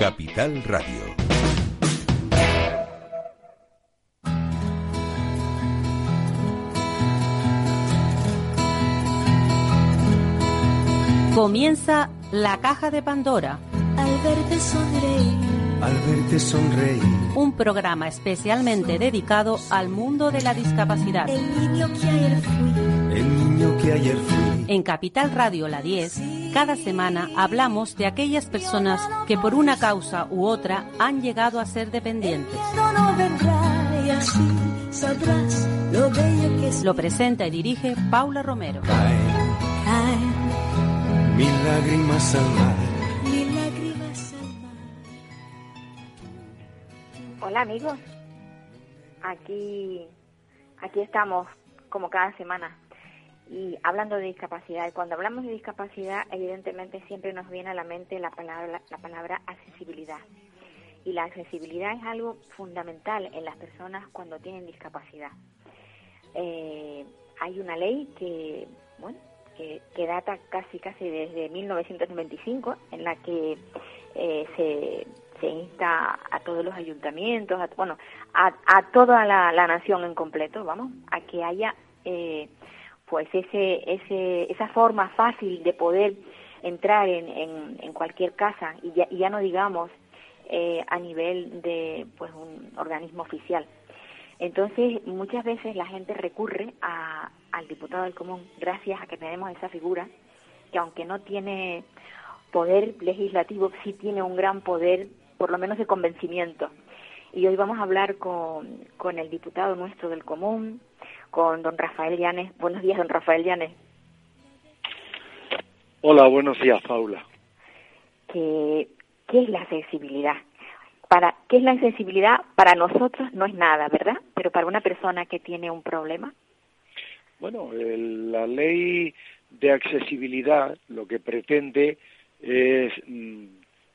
Capital Radio. Comienza la caja de Pandora. Al verte sonreír. Al verte sonreír. Un programa especialmente dedicado al mundo de la discapacidad. El niño que ayer fui. El niño que ayer fui. En Capital Radio La 10, cada semana hablamos de aquellas personas que por una causa u otra han llegado a ser dependientes. Lo presenta y dirige Paula Romero. Hola amigos, aquí, aquí estamos como cada semana y hablando de discapacidad. Cuando hablamos de discapacidad, evidentemente siempre nos viene a la mente la palabra, la palabra accesibilidad. Y la accesibilidad es algo fundamental en las personas cuando tienen discapacidad. Eh, hay una ley que, bueno, que, que data casi casi desde 1995 en la que eh, se, se insta a todos los ayuntamientos, a, bueno, a, a toda la, la nación en completo, vamos, a que haya eh, pues ese, ese, esa forma fácil de poder entrar en, en, en cualquier casa y ya, ya no digamos eh, a nivel de pues un organismo oficial. Entonces, muchas veces la gente recurre a, al diputado del común gracias a que tenemos esa figura que aunque no tiene poder legislativo, sí tiene un gran poder, por lo menos de convencimiento. Y hoy vamos a hablar con, con el diputado nuestro del común, con don Rafael Llanes. Buenos días, don Rafael Llanes. Hola, buenos días, Paula. qué es la accesibilidad. Para qué es la accesibilidad para nosotros no es nada, ¿verdad? Pero para una persona que tiene un problema, Bueno, el- la ley de accesibilidad lo que pretende es mm,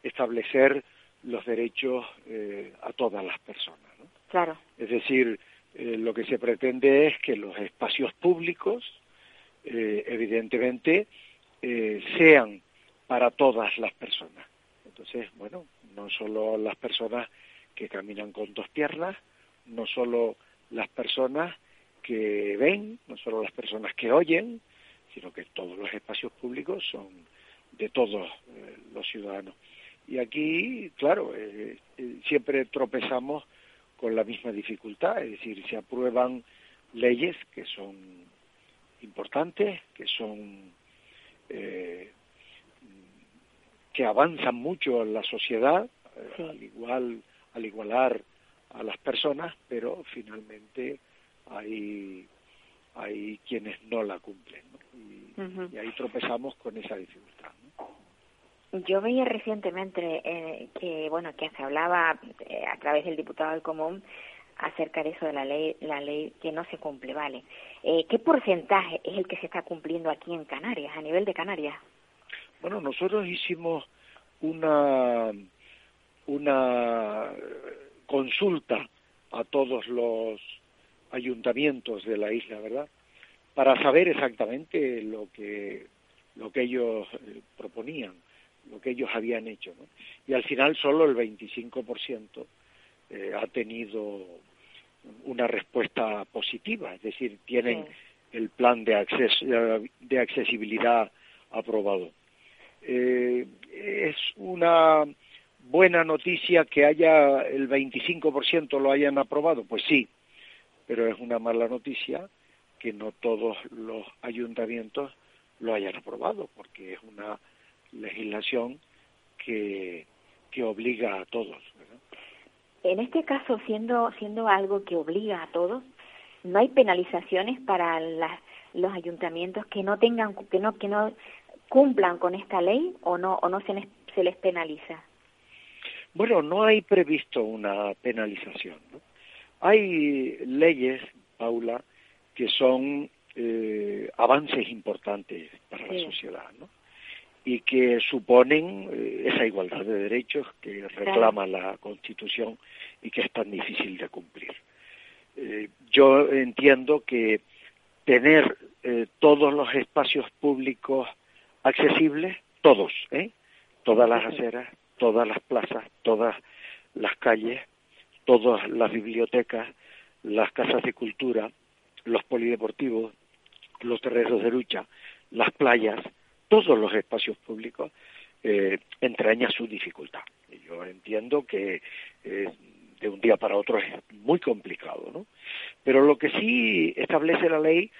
establecer los derechos eh, a todas las personas. ¿no? claro, Es decir, eh, lo que se pretende es que los espacios públicos, eh, evidentemente, eh, sean para todas las personas. Entonces, bueno, no solo las personas que caminan con dos piernas, no solo las personas que ven, no solo las personas que oyen, sino que todos los espacios públicos son de todos los ciudadanos. Y aquí, claro, siempre tropezamos con la misma dificultad, es decir, se aprueban leyes que son importantes, que son eh, que avanzan mucho en la sociedad, eh, Sí. al igual al igualar a las personas, pero finalmente hay hay quienes no la cumplen, ¿no? y, ahí tropezamos con esa dificultad. ¿no? Yo veía recientemente eh, que bueno que se hablaba eh, a través del diputado del común acerca de eso de la ley la ley que no se cumple, vale. Eh, ¿Qué porcentaje es el que se está cumpliendo aquí en Canarias, a nivel de Canarias? Bueno, nosotros hicimos una una consulta a todos los ayuntamientos de la isla, ¿verdad? Para saber exactamente lo que lo que ellos eh, proponían, lo que ellos habían hecho, ¿no? Y al final solo el 25% eh, ha tenido una respuesta positiva, es decir, tienen Sí. el plan de acceso de accesibilidad aprobado. Eh, es una buena noticia que haya el 25% lo hayan aprobado, pues sí, pero es una mala noticia que no todos los ayuntamientos lo hayan aprobado, porque es una legislación que, que obliga a todos. ¿verdad? En este caso, siendo siendo algo que obliga a todos, no hay penalizaciones para las, los ayuntamientos que no tengan que no que no cumplan con esta ley o no o no se les, se les penaliza. Bueno, no hay previsto una penalización. ¿no? Hay leyes, Paula, que son eh, avances importantes para Sí. la sociedad, ¿no? Y que suponen eh, esa igualdad de derechos que reclama la Constitución y que es tan difícil de cumplir. Eh, yo entiendo que tener eh, todos los espacios públicos accesibles, todos, ¿eh? todas las aceras, todas las plazas, todas las calles, todas las bibliotecas, las casas de cultura, los polideportivos, los terrenos de lucha, las playas, todos los espacios públicos eh, entraña su dificultad. Yo entiendo que eh, de un día para otro es muy complicado, ¿no? Pero lo que sí establece la ley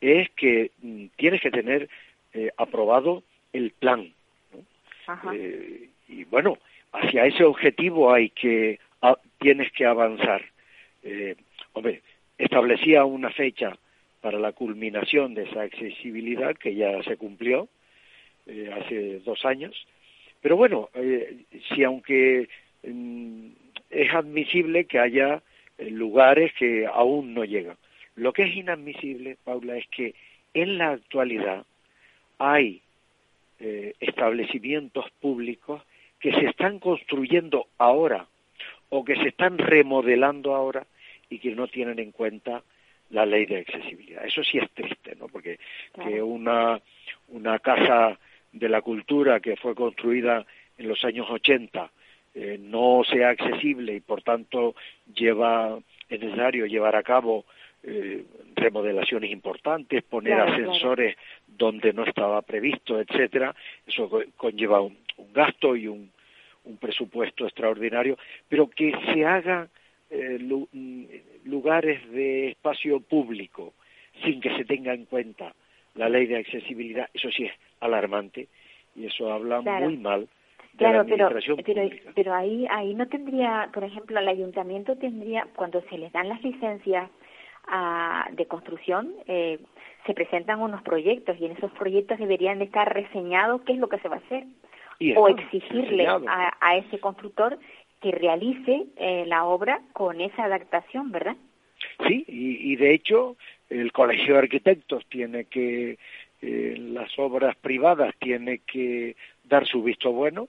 es que mm, tienes que tener eh, aprobado el plan, ¿no? Eh, y bueno, hacia ese objetivo hay que tienes que avanzar. Eh, hombre, establecía una fecha para la culminación de esa accesibilidad que ya se cumplió eh, hace dos años. Pero bueno, eh, si aunque mm, es admisible que haya eh, lugares que aún no llegan. Lo que es inadmisible, Paula, es que en la actualidad hay eh, establecimientos públicos que se están construyendo ahora o que se están remodelando ahora y que no tienen en cuenta la ley de accesibilidad. Eso sí es triste, ¿no? Porque que una, una casa de la cultura que fue construida en los años 80 eh, no sea accesible y por tanto lleva es necesario llevar a cabo eh, remodelaciones importantes, poner ascensores donde no estaba previsto, etcétera, eso conlleva un, gasto y un, un, presupuesto extraordinario, pero que se hagan eh, mm, lugares de espacio público sin que se tenga en cuenta la ley de accesibilidad, eso sí es alarmante y eso habla muy mal Claro, pero, pero, pero ahí, ahí no tendría, por ejemplo, el ayuntamiento tendría, cuando se les dan las licencias a, de construcción, eh, se presentan unos proyectos y en esos proyectos deberían de estar reseñados qué es lo que se va a hacer o exigirle a, a, ese constructor que realice eh, la obra con esa adaptación, ¿verdad? Sí, y, y de hecho el Colegio de Arquitectos tiene que, eh, las obras privadas tiene que dar su visto bueno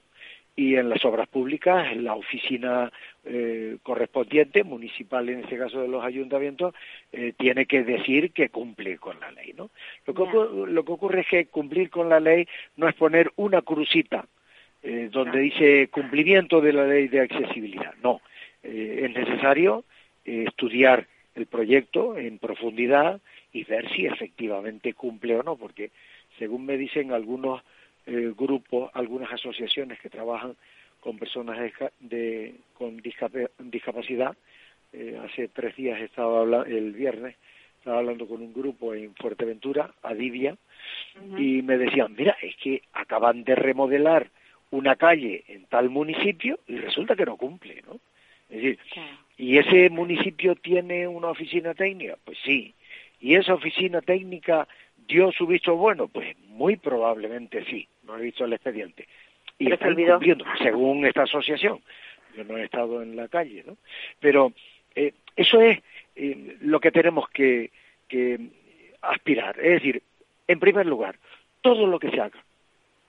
y en las obras públicas la oficina eh, correspondiente municipal en este caso de los ayuntamientos eh, tiene que decir que cumple con la ley no lo que, lo que ocurre es que cumplir con la ley no es poner una crucita eh, donde dice cumplimiento de la ley de accesibilidad. No es necesario estudiar el proyecto en profundidad y ver si efectivamente cumple o no porque según me dicen algunos eh, grupos, algunas asociaciones que trabajan con personas de, con discapacidad. Eh, hace tres días estaba hablando, el viernes, estaba hablando con un grupo en Fuerteventura, Adivia, y me decían, mira, es que acaban de remodelar una calle en tal municipio y resulta que no cumple, ¿no? Es decir, ¿y ese municipio tiene una oficina técnica? Pues sí. ¿Y esa oficina técnica dio su visto bueno? Pues muy probablemente sí no he visto el expediente. Y cumpliendo, según esta asociación. Yo no he estado en la calle, ¿no? Pero eh, eso es eh, lo que tenemos que, que aspirar. Es decir, en primer lugar, todo lo que se haga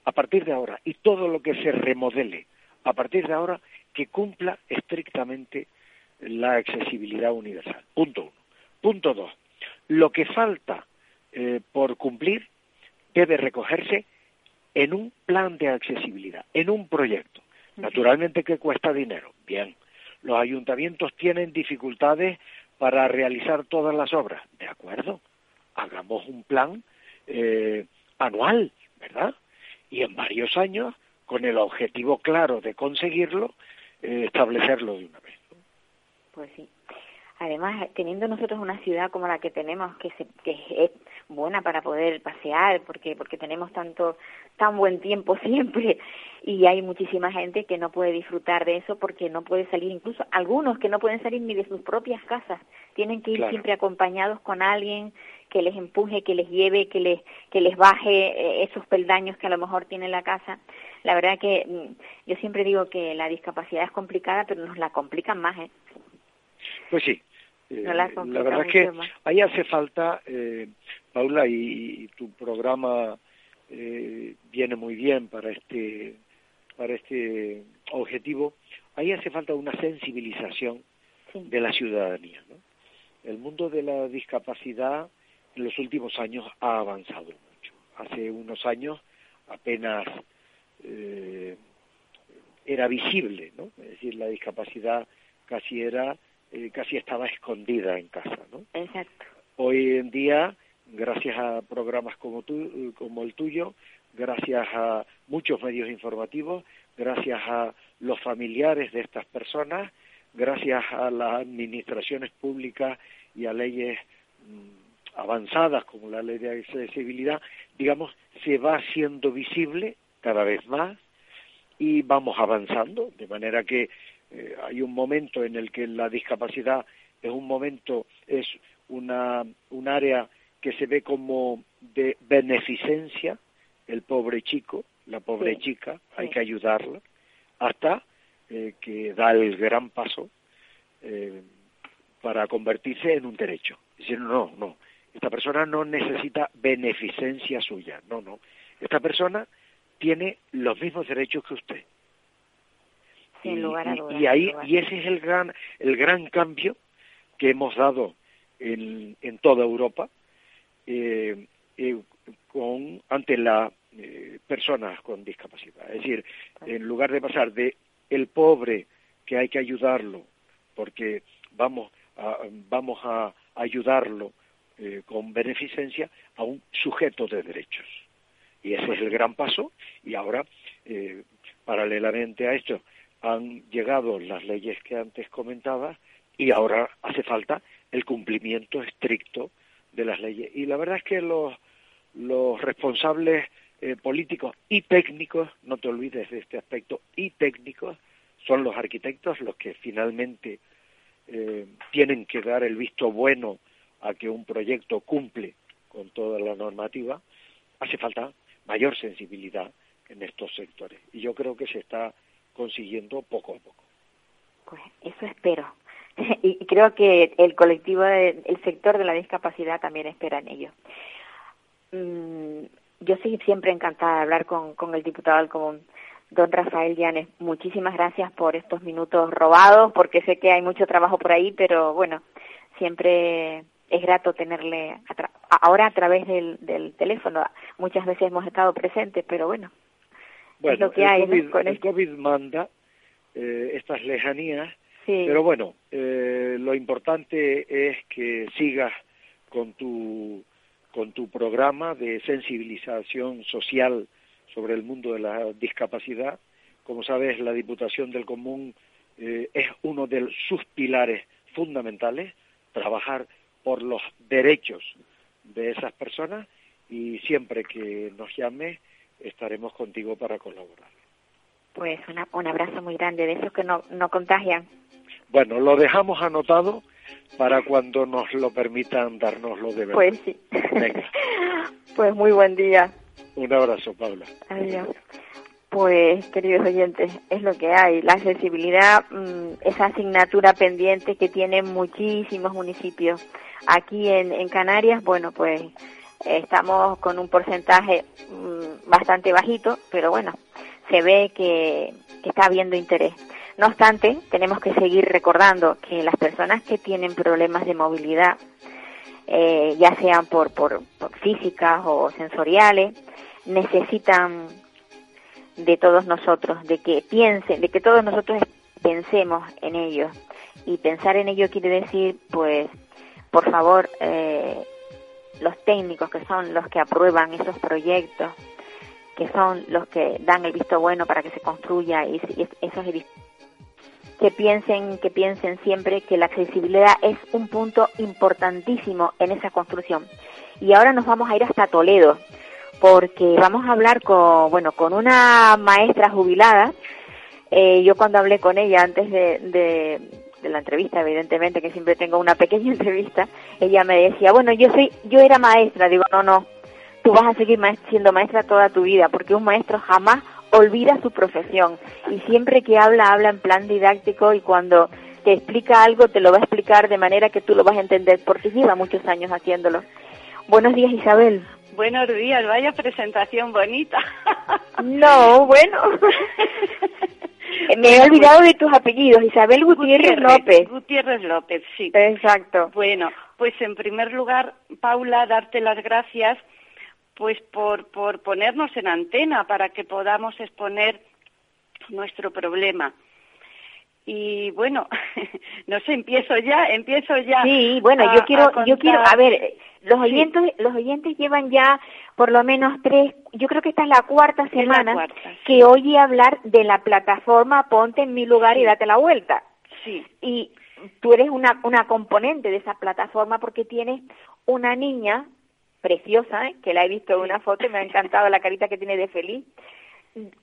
a partir de ahora y todo lo que se remodele a partir de ahora que cumpla estrictamente la accesibilidad universal. Punto uno. Punto dos. Lo que falta eh, por cumplir debe recogerse en un plan de accesibilidad, en un proyecto. Naturalmente que cuesta dinero. Bien, los ayuntamientos tienen dificultades para realizar todas las obras. De acuerdo, hagamos un plan eh, anual, ¿verdad? Y en varios años, con el objetivo claro de conseguirlo, eh, establecerlo de una vez. Pues sí. Además, teniendo nosotros una ciudad como la que tenemos, que, se, que es buena para poder pasear, porque porque tenemos tanto tan buen tiempo siempre y hay muchísima gente que no puede disfrutar de eso porque no puede salir, incluso algunos que no pueden salir ni de sus propias casas, tienen que ir siempre acompañados con alguien que les empuje, que les lleve, que les que les baje eh, esos peldaños que a lo mejor tiene la casa. La verdad que mm, yo siempre digo que la discapacidad es complicada, pero nos la complican más, ¿eh? Pues sí, la, verdad es que ahí hace falta, eh, Paula, y, tu programa eh, viene muy bien para este, para este objetivo, ahí hace falta una sensibilización de la ciudadanía. ¿no? El mundo de la discapacidad en los últimos años ha avanzado mucho. Hace unos años apenas eh, era visible, ¿no? Es decir, la discapacidad casi era, eh, casi estaba escondida en casa, ¿no? Exacto. Hoy en día, gracias a programas como, como el tuyo, gracias a muchos medios informativos, gracias a los familiares de estas personas, gracias a las administraciones públicas y a leyes mm, avanzadas como la ley de accesibilidad, digamos, se va haciendo visible cada vez más y vamos avanzando, de manera que eh, hay un momento en el que la discapacidad es un momento, es una, un área que se ve como de beneficencia, el pobre chico, la pobre chica, hay que ayudarla, hasta eh, que da el gran paso eh, para convertirse en un derecho. Decir, no, no, esta persona no necesita beneficencia suya, no, no. Esta persona tiene los mismos derechos que usted. Sin lugar a y, ahí y ese es el gran el gran cambio que hemos dado en, en toda Europa eh, eh, con ante las eh, personas con discapacidad. Es decir, en lugar de pasar de el pobre que hay que ayudarlo porque vamos a, vamos a ayudarlo eh, con beneficencia a un sujeto de derechos. Y ese es el gran paso y ahora, eh, paralelamente a esto, han llegado las leyes que antes comentaba y ahora hace falta el cumplimiento estricto de las leyes. Y la verdad es que los, responsables eh, políticos y técnicos, no te olvides de este aspecto, y técnicos, son los arquitectos los que finalmente eh, tienen que dar el visto bueno a que un proyecto cumple con toda la normativa, hace falta mayor sensibilidad en estos sectores. Y yo creo que se está consiguiendo poco a poco. Pues eso espero. y creo que el colectivo, el sector de la discapacidad también espera en ello. Mm, yo soy siempre encantada de hablar con, con el diputado del Común. Don Rafael Llanes, muchísimas gracias por estos minutos robados, porque sé que hay mucho trabajo por ahí, pero bueno, siempre es grato tenerle ahora a través del, del, teléfono. Muchas veces hemos estado presentes, pero bueno, bueno es lo que hay. COVID, el COVID manda eh, estas lejanías, pero bueno, eh, lo importante es que sigas con tu con tu programa de sensibilización social sobre el mundo de la discapacidad. Como sabes, la Diputación del Común eh, es uno de sus pilares fundamentales, trabajar por los derechos de esas personas y siempre que nos llame estaremos contigo para colaborar. Pues un abrazo muy grande de esos que no, no contagian. Bueno, lo dejamos anotado para cuando nos lo permitan dárnoslo de verdad. Pues sí. Venga. pues muy buen día. Un abrazo, Paula. Adiós. Pues, queridos oyentes, es lo que hay. La accesibilidad, mm, esa asignatura pendiente que tienen muchísimos municipios. Aquí en, en Canarias, bueno, pues estamos con un porcentaje mm, bastante bajito, pero bueno, se ve que, está habiendo interés. No obstante, tenemos que seguir recordando que las personas que tienen problemas de movilidad, eh, ya sean por, por, físicas o sensoriales, necesitan de todos nosotros, de que piensen, de que todos nosotros pensemos en ellos. Y pensar en ello quiere decir, pues, por favor, eh, los técnicos que son los que aprueban esos proyectos, que son los que dan el visto bueno para que se construya y esos que piensen, que piensen siempre que la accesibilidad es un punto importantísimo en esa construcción. Y ahora nos vamos a ir hasta Toledo, porque vamos a hablar con, bueno, con una maestra jubilada. Eh, yo cuando hablé con ella antes de, la entrevista, evidentemente que siempre tengo una pequeña entrevista, ella me decía, bueno, yo soy, yo era maestra, digo, no, no, tú vas a seguir siendo maestra toda tu vida, porque un maestro jamás olvida su profesión y siempre que habla, habla en plan didáctico y cuando te explica algo te lo va a explicar de manera que tú lo vas a entender porque lleva muchos años haciéndolo. Buenos días Isabel. Buenos días, vaya presentación bonita. No, bueno. Me he olvidado de tus apellidos, Isabel Gutiérrez, López. Gutiérrez López, sí. Exacto. Bueno, pues en primer lugar, Paula, darte las gracias pues por, por ponernos en antena para que podamos exponer nuestro problema. Y bueno, no sé, empiezo ya, empiezo ya. Sí, bueno, a- yo quiero, yo quiero, a ver, los oyentes, los oyentes llevan ya por lo menos tres, yo creo que esta es la cuarta la semana cuarta, sí. que oye hablar de la plataforma Ponte en mi lugar y date la vuelta. Sí, Y tú eres una, una componente de esa plataforma porque tienes una niña preciosa, ¿eh? que la he visto en una foto y me ha encantado la carita que tiene de feliz,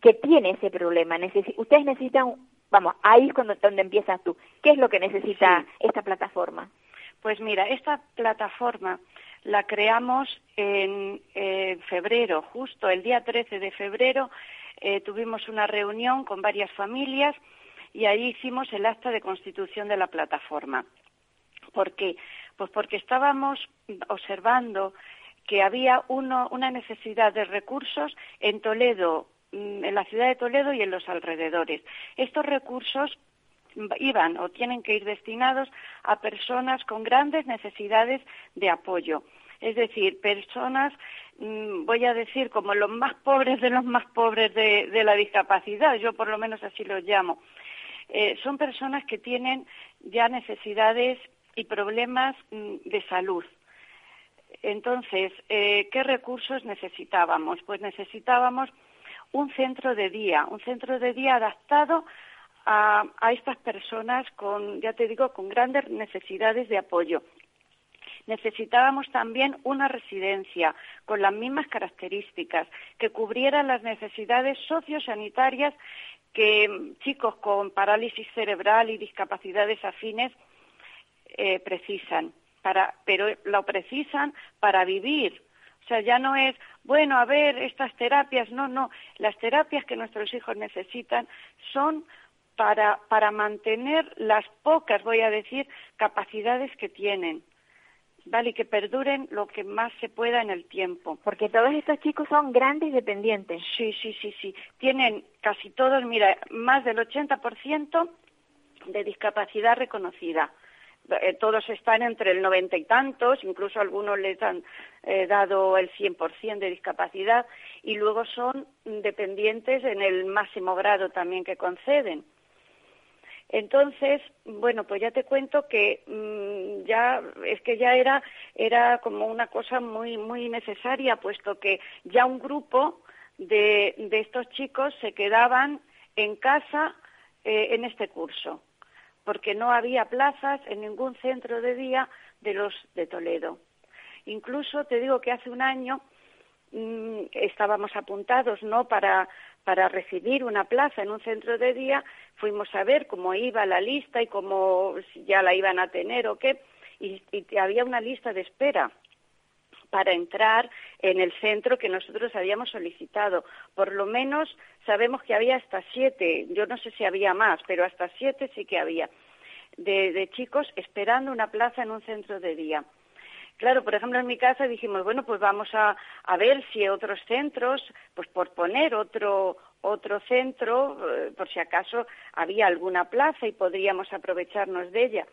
que tiene ese problema. Necesi- ustedes necesitan, vamos, ahí es cuando, donde empiezas tú. ¿Qué es lo que necesita Sí. esta plataforma? Pues mira, esta plataforma la creamos en eh, febrero, justo el día 13 de febrero, eh, tuvimos una reunión con varias familias y ahí hicimos el acta de constitución de la plataforma. ¿Por qué? Pues porque estábamos observando que había uno- una necesidad de recursos en Toledo, mm, en la ciudad de Toledo y en los alrededores. Estos recursos iban o tienen que ir destinados a personas con grandes necesidades de apoyo. Es decir, personas, mm, voy a decir, como los más pobres de los más pobres de, la discapacidad, yo por lo menos así los llamo. Eh, son personas que tienen ya necesidades y problemas mm, de salud. Entonces, eh, ¿qué recursos necesitábamos? Pues necesitábamos un centro de día, un centro de día adaptado a, estas personas con, ya te digo, con grandes necesidades de apoyo. Necesitábamos también una residencia con las mismas características, que cubriera las necesidades sociosanitarias que mm, chicos con parálisis cerebral y discapacidades afines eh, precisan, pero lo precisan para vivir. O sea, ya no es, bueno, a ver, estas terapias, no, no, las terapias que nuestros hijos necesitan son para, para mantener las pocas, voy a decir, capacidades que tienen, ¿vale? Y que perduren lo que más se pueda en el tiempo. Porque todos estos chicos son grandes dependientes. Sí, sí, sí, sí. Tienen casi todos, mira, más del 80% de discapacidad reconocida. Eh, todos están entre el noventa y tantos, incluso algunos les han eh, dado el 100% de discapacidad y luego son dependientes en el máximo grado también que conceden. Entonces, bueno, pues ya te cuento que mm, ya es que ya era era como una cosa muy muy necesaria, puesto que ya un grupo de, de estos chicos se quedaban en casa eh, en este curso, porque no había plazas en ningún centro de día de los de Toledo. Incluso te digo que hace un año mm, estábamos apuntados no para para recibir una plaza en un centro de día fuimos a ver cómo iba la lista y cómo ya la iban a tener o qué y, había una lista de espera para entrar en el centro que nosotros habíamos solicitado. Por lo menos sabemos que había hasta siete, yo no sé si había más, pero hasta siete sí que había, de, chicos esperando una plaza en un centro de día. Claro, por ejemplo, en mi casa dijimos, bueno, pues vamos a ver si otros centros, pues por poner otro, otro centro, eh, por si acaso había alguna plaza y podríamos aprovecharnos de ella.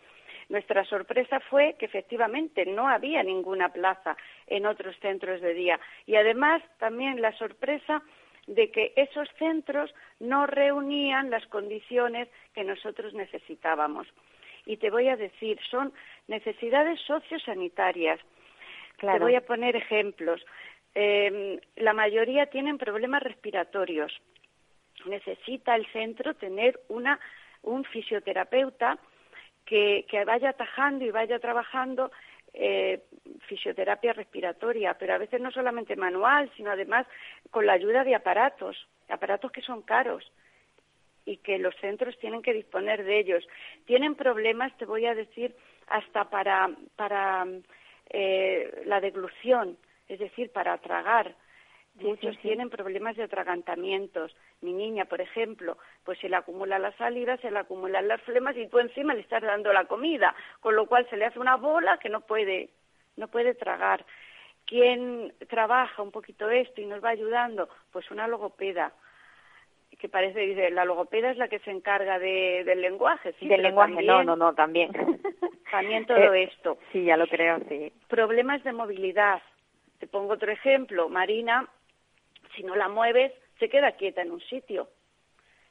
Nuestra sorpresa fue que efectivamente no había ninguna plaza en otros centros de día. Y además también la sorpresa de que esos centros no reunían las condiciones que nosotros necesitábamos. Y te voy a decir, son necesidades sociosanitarias. Claro. Te voy a poner ejemplos. Eh, la mayoría tienen problemas respiratorios. Necesita el centro tener una, un fisioterapeuta que, que vaya atajando y vaya trabajando eh, fisioterapia respiratoria, pero a veces no solamente manual, sino además con la ayuda de aparatos, aparatos que son caros y que los centros tienen que disponer de ellos. Tienen problemas, te voy a decir, hasta para, para eh, la deglución, es decir, para tragar. Muchos sí, sí. tienen problemas de atragantamientos. Mi niña, por ejemplo, pues se le acumula la saliva, se le acumulan las flemas y tú encima le estás dando la comida, con lo cual se le hace una bola que no puede, no puede tragar. ¿Quién trabaja un poquito esto y nos va ayudando? Pues una logopeda que parece, dice, la logopeda es la que se encarga de, del lenguaje, sí, Del lenguaje, también, no, no, no, también. también todo Eh, esto. Sí, ya lo creo, sí. Problemas de movilidad. Te pongo otro ejemplo. Marina, si no la mueves, se queda quieta en un sitio.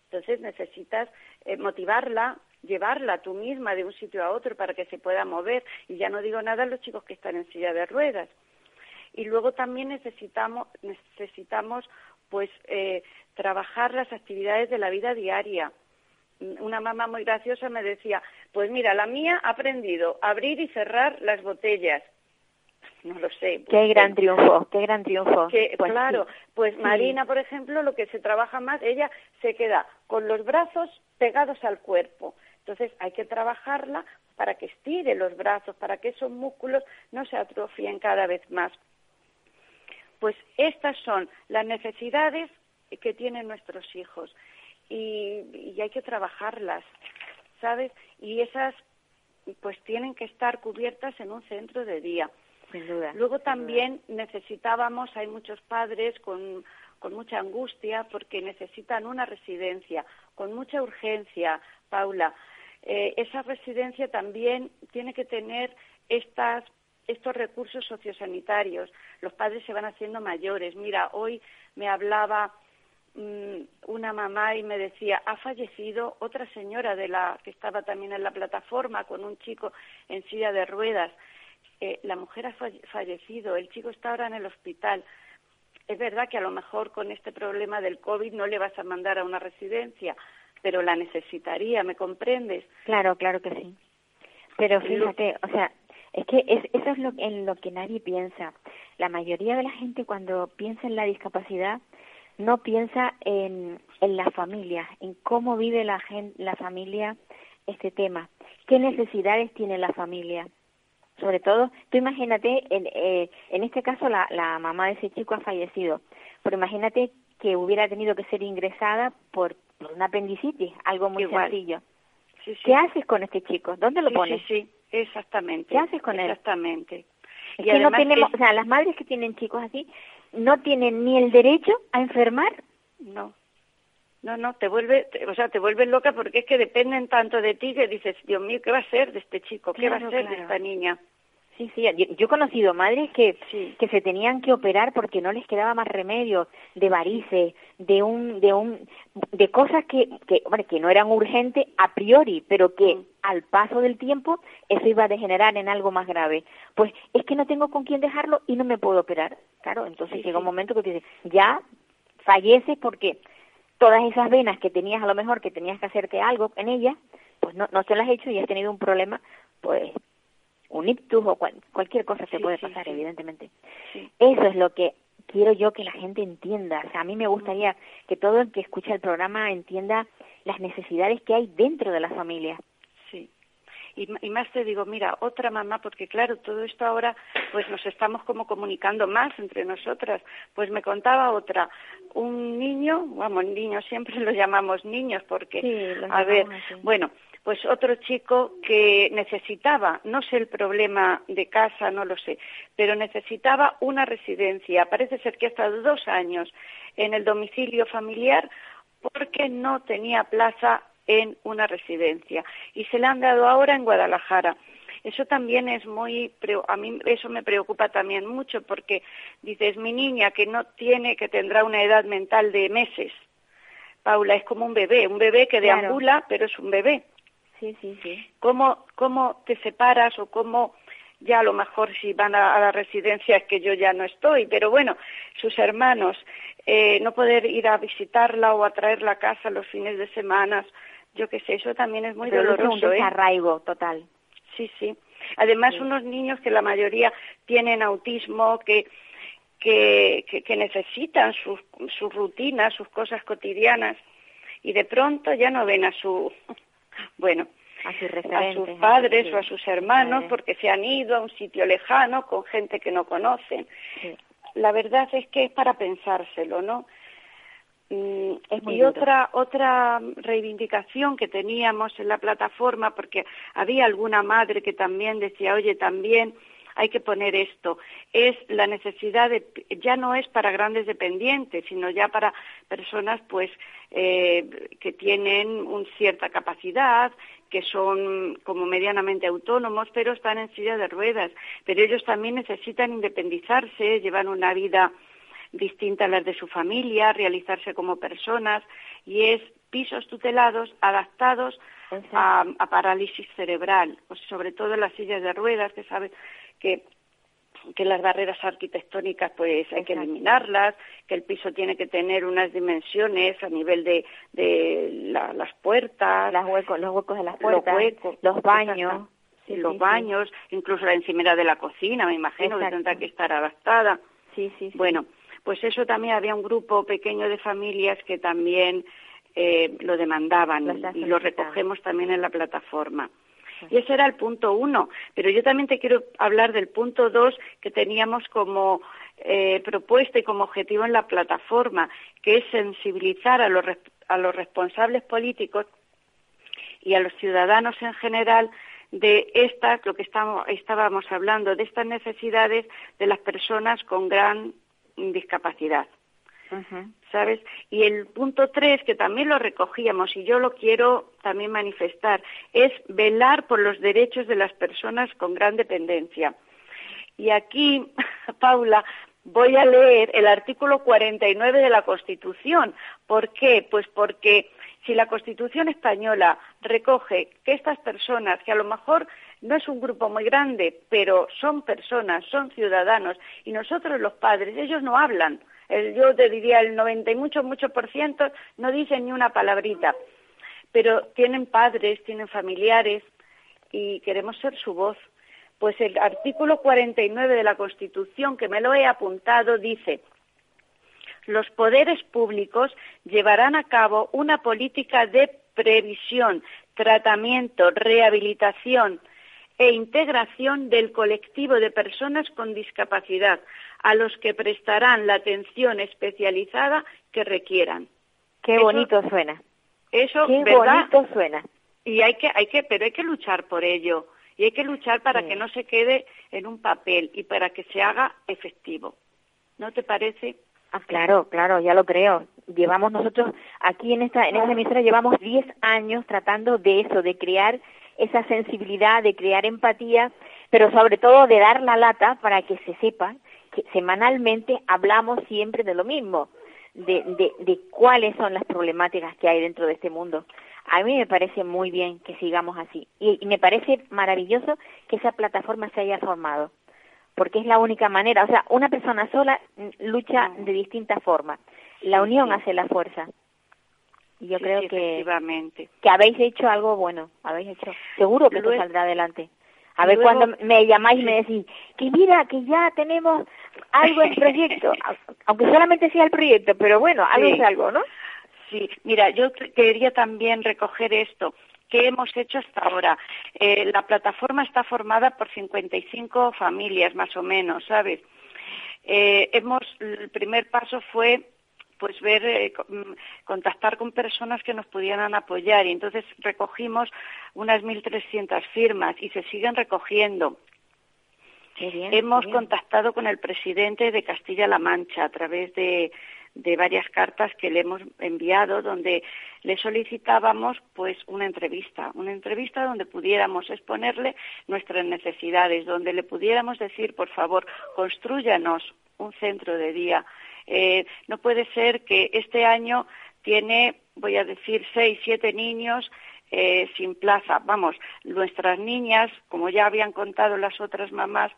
Entonces necesitas eh, motivarla, llevarla tú misma de un sitio a otro para que se pueda mover. Y ya no digo nada a los chicos que están en silla de ruedas. Y luego también necesitamos, necesitamos pues eh, trabajar las actividades de la vida diaria. Una mamá muy graciosa me decía, pues mira, la mía ha aprendido a abrir y cerrar las botellas. No lo sé. Qué gran triunfo, qué gran triunfo. pues claro, pues Marina, por ejemplo, lo que se trabaja más, ella se queda con los brazos pegados al cuerpo. Entonces hay que trabajarla para que estire los brazos, para que esos músculos no se atrofien cada vez más. Pues estas son las necesidades que tienen nuestros hijos y, hay que trabajarlas, ¿sabes? Y esas pues tienen que estar cubiertas en un centro de día. Sin duda. Luego también necesitábamos, hay muchos padres con, mucha angustia porque necesitan una residencia, con mucha urgencia, Paula. Eh, esa residencia también tiene que tener estas estos recursos sociosanitarios. Los padres se van haciendo mayores. Mira, hoy me hablaba mm, una mamá y me decía, ha fallecido otra señora de la que estaba también en la plataforma con un chico en silla de ruedas. Eh, la mujer ha fallecido, el chico está ahora en el hospital. Es verdad que a lo mejor con este problema del COVID no le vas a mandar a una residencia, pero la necesitaría, ¿me comprendes? Claro, claro que sí. Pero fíjate, o sea, es que eso es lo, en lo que nadie piensa. La mayoría de la gente cuando piensa en la discapacidad no piensa en, en la familia, en cómo vive la, la familia este tema, qué necesidades tiene la familia. Sobre todo, tú imagínate, en, eh, en este caso la, la mamá de ese chico ha fallecido, pero imagínate que hubiera tenido que ser ingresada por, una apendicitis, algo muy sencillo. ¿Qué haces con este chico? ¿Dónde lo pones? Sí, Exactamente. ¿Qué haces con él? Exactamente. Es que no tenemos, o sea, las madres que tienen chicos así no tienen ni el derecho a enfermar. No. No, no, te vuelve, o sea, te vuelves loca porque es que dependen tanto de ti que dices, Dios mío, ¿qué va a ser de este chico? ¿Qué va a ser de esta niña? Sí, sí, yo, he conocido madres que, que se tenían que operar porque no les quedaba más remedio de varices, de un, de un, de cosas que, que, que no eran urgentes a priori, pero que mm. al paso del tiempo eso iba a degenerar en algo más grave. Pues es que no tengo con quién dejarlo y no me puedo operar. Claro, entonces llega un momento que te dices, ya falleces porque todas esas venas que tenías a lo mejor que tenías que hacerte algo en ellas, pues no, no se las has hecho y has tenido un problema, pues un ictus o cualquier cosa se puede pasar, evidentemente. Eso es lo que quiero yo que la gente entienda. O sea, a mí me gustaría que todo el que escucha el programa entienda las necesidades que hay dentro de la familia. Y, y, más te digo, mira, otra mamá, porque claro, todo esto ahora, pues nos estamos como comunicando más entre nosotras. Pues me contaba otra, un niño, vamos, niños siempre lo llamamos niños porque, a ver, bueno, pues otro chico que necesitaba, no sé el problema de casa, no lo sé, pero necesitaba una residencia. Parece ser que ha estado dos años en el domicilio familiar porque no tenía plaza en una residencia y se le han dado ahora en Guadalajara. Eso también es muy, a mí eso me preocupa también mucho porque dices, mi niña que no tiene, que tendrá una edad mental de meses, Paula, es como un bebé, un bebé que deambula, pero es un bebé. Sí, sí, sí. ¿Cómo, cómo te separas o cómo ya a lo mejor si van a, la residencia es que yo ya no estoy, pero bueno, sus hermanos, eh, no poder ir a visitarla o a traerla a casa los fines de semana, yo qué sé, eso también es muy doloroso. un ¿eh? desarraigo total. Sí, sí. Además, unos niños que la mayoría tienen autismo, que, que, que, necesitan sus, sus rutinas, sus cosas cotidianas, y de pronto ya no ven a su bueno, a, sus, padres o a sus hermanos porque se han ido a un sitio lejano con gente que no conocen. La verdad es que es para pensárselo, ¿no? Mm, y otra otra reivindicación que teníamos en la plataforma porque había alguna madre que también decía oye también hay que poner esto. Es la necesidad de, ya no es para grandes dependientes, sino ya para personas pues eh, que tienen una cierta capacidad, que son como medianamente autónomos, pero están en silla de ruedas. Pero ellos también necesitan independizarse, llevan una vida distinta a las de su familia, realizarse como personas y es pisos tutelados adaptados a, a parálisis cerebral, pues sobre todo en las sillas de ruedas, que sabe que que las barreras arquitectónicas pues hay que eliminarlas, que el piso tiene que tener unas dimensiones a nivel de, de las puertas, los huecos, los huecos de las puertas, los, baños, los baños, incluso la encimera de la cocina, me imagino que tendrá que estar adaptada. Sí, sí, Bueno, pues eso también había un grupo pequeño de familias que también eh, lo demandaban y lo recogemos también en la plataforma. Y ese era el punto uno. Pero yo también te quiero hablar del punto dos que teníamos como eh, propuesta y como objetivo en la plataforma, que es sensibilizar a los, a los responsables políticos y a los ciudadanos en general de estas, lo que estamos, estábamos hablando, de estas necesidades de las personas con gran discapacidad. ¿Sabes? Y el punto tres, que también lo recogíamos y yo lo quiero también manifestar, es velar por los derechos de las personas con gran dependencia. Y aquí, Paula, voy a leer el artículo 49 de la Constitución. ¿Por qué? Pues porque si la Constitución española recoge que estas personas, que a lo mejor no es un grupo muy grande, pero son personas, son ciudadanos, y nosotros los padres, ellos no hablan, yo te diría el 90 y mucho, mucho por ciento no dicen ni una palabrita, pero tienen padres, tienen familiares y queremos ser su voz. Pues el artículo 49 de la Constitución, que me lo he apuntado, dice, los poderes públicos llevarán a cabo una política de previsión, tratamiento, rehabilitación e integración del colectivo de personas con discapacidad, a los que prestarán la atención especializada que requieran. Qué bonito suena. Eso, Qué bonito suena. Y hay que, hay que, pero hay que luchar por ello. Y hay que luchar para que no se quede en un papel y para que se haga efectivo. ¿No te parece? Ah, claro, claro, ya lo creo. Llevamos nosotros aquí en esta en esta emisora llevamos 10 años tratando de eso, de crear esa sensibilidad, de crear empatía, pero sobre todo de dar la lata para que se sepa semanalmente hablamos siempre de lo mismo, de, de, de cuáles son las problemáticas que hay dentro de este mundo. A mí me parece muy bien que sigamos así y, me parece maravilloso que esa plataforma se haya formado, porque es la única manera, o sea, una persona sola lucha de distintas formas. La unión hace la fuerza. Y yo creo que, que habéis hecho algo bueno, habéis hecho. Seguro que esto saldrá adelante. A ver cuando me llamáis y me decís que mira, que ya tenemos algo en proyecto, aunque solamente sea el proyecto, pero bueno, algo es algo, ¿no? Sí, mira, yo quería también recoger esto. ¿Qué hemos hecho hasta ahora? Eh, la plataforma está formada por 55 familias, más o menos, ¿sabes? Eh, hemos, el primer paso fue pues ver, eh, mm, contactar con personas que nos pudieran apoyar y entonces recogimos unas 1.300 firmas y se siguen recogiendo. Hemos contactado con el presidente de Castilla-La Mancha a través de, de varias cartas que le hemos enviado donde le solicitábamos pues una entrevista, una entrevista donde pudiéramos exponerle nuestras necesidades, donde le pudiéramos decir, por favor, construyanos un centro de día eh, no puede ser que este año tiene, voy a decir, seis, siete niños eh, sin plaza. Vamos, nuestras niñas, como ya habían contado las otras mamás,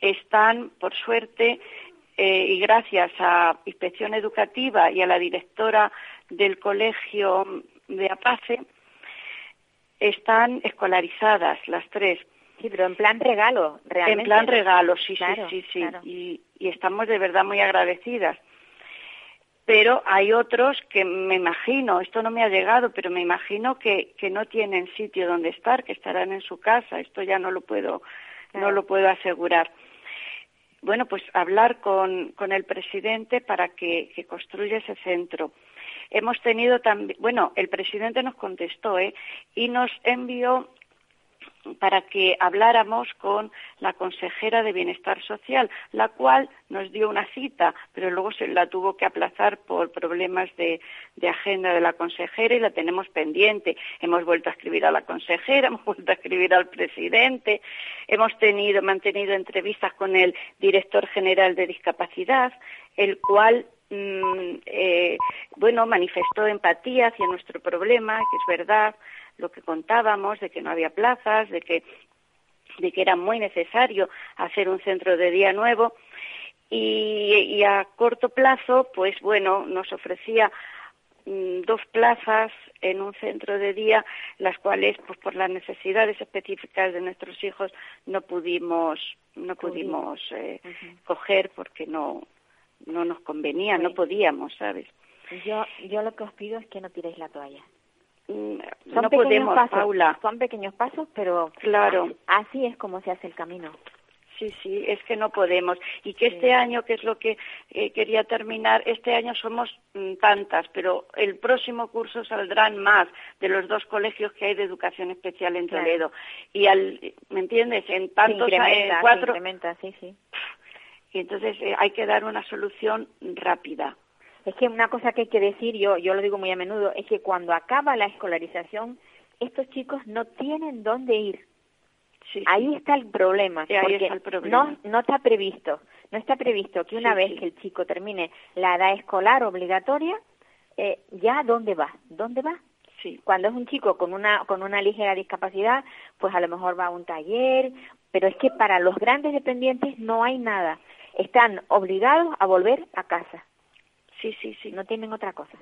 están, por suerte, eh, y gracias a Inspección Educativa y a la directora del Colegio de Apace, están escolarizadas las tres. Sí, pero en plan regalo, realmente. En plan regalo, sí, sí, sí, sí. Y, estamos de verdad muy agradecidas. Pero hay otros que me imagino, esto no me ha llegado, pero me imagino que, que no tienen sitio donde estar, que estarán en su casa. Esto ya no lo puedo, no lo puedo asegurar. Bueno, pues hablar con, el presidente para que, que construya ese centro. Hemos tenido también, bueno, el presidente nos contestó, ¿eh? Y nos envió para que habláramos con la consejera de Bienestar Social, la cual nos dio una cita, pero luego se la tuvo que aplazar por problemas de, agenda de la consejera y la tenemos pendiente. Hemos vuelto a escribir a la consejera, hemos vuelto a escribir al presidente, hemos tenido, mantenido entrevistas con el director general de discapacidad, el cual mm, eh, bueno, manifestó empatía hacia nuestro problema, que es verdad lo que contábamos, de que no había plazas, de que, de que era muy necesario hacer un centro de día nuevo. Y, y a corto plazo, pues bueno, nos ofrecía mm, dos plazas en un centro de día, las cuales, pues por las necesidades específicas de nuestros hijos, no pudimos, no pudimos eh, coger porque no, no nos convenía, no podíamos, ¿sabes? Yo, yo lo que os pido es que no tiréis la toalla. Mm, Son no pequeños podemos, pasos, Paula. Son pequeños pasos, pero Claro. así es como se hace el camino. Sí, sí, es que no podemos. Y que este año, que es lo que eh, quería terminar, este año somos mm, tantas, pero el próximo curso saldrán más de los dos colegios que hay de educación especial en Claro. Toledo. Y al, ¿me entiendes? En Se tantos eh, incrementa, se cuatro, incrementa, sí, sí. Y entonces eh, hay que dar una solución rápida. Es que una cosa que hay que decir, yo, yo lo digo muy a menudo, es que cuando acaba la escolarización, estos chicos no tienen dónde ir. Sí, sí. Ahí está el problema, Sí, ahí está el problema. no no está previsto, no está previsto que una Sí, vez sí. que el chico termine la edad escolar obligatoria, eh, ya dónde va, dónde va. Sí. Cuando es un chico con una con una ligera discapacidad, pues a lo mejor va a un taller, pero es que para los grandes dependientes no hay nada, están obligados a volver a casa, Sí, sí, sí. no tienen otra cosa.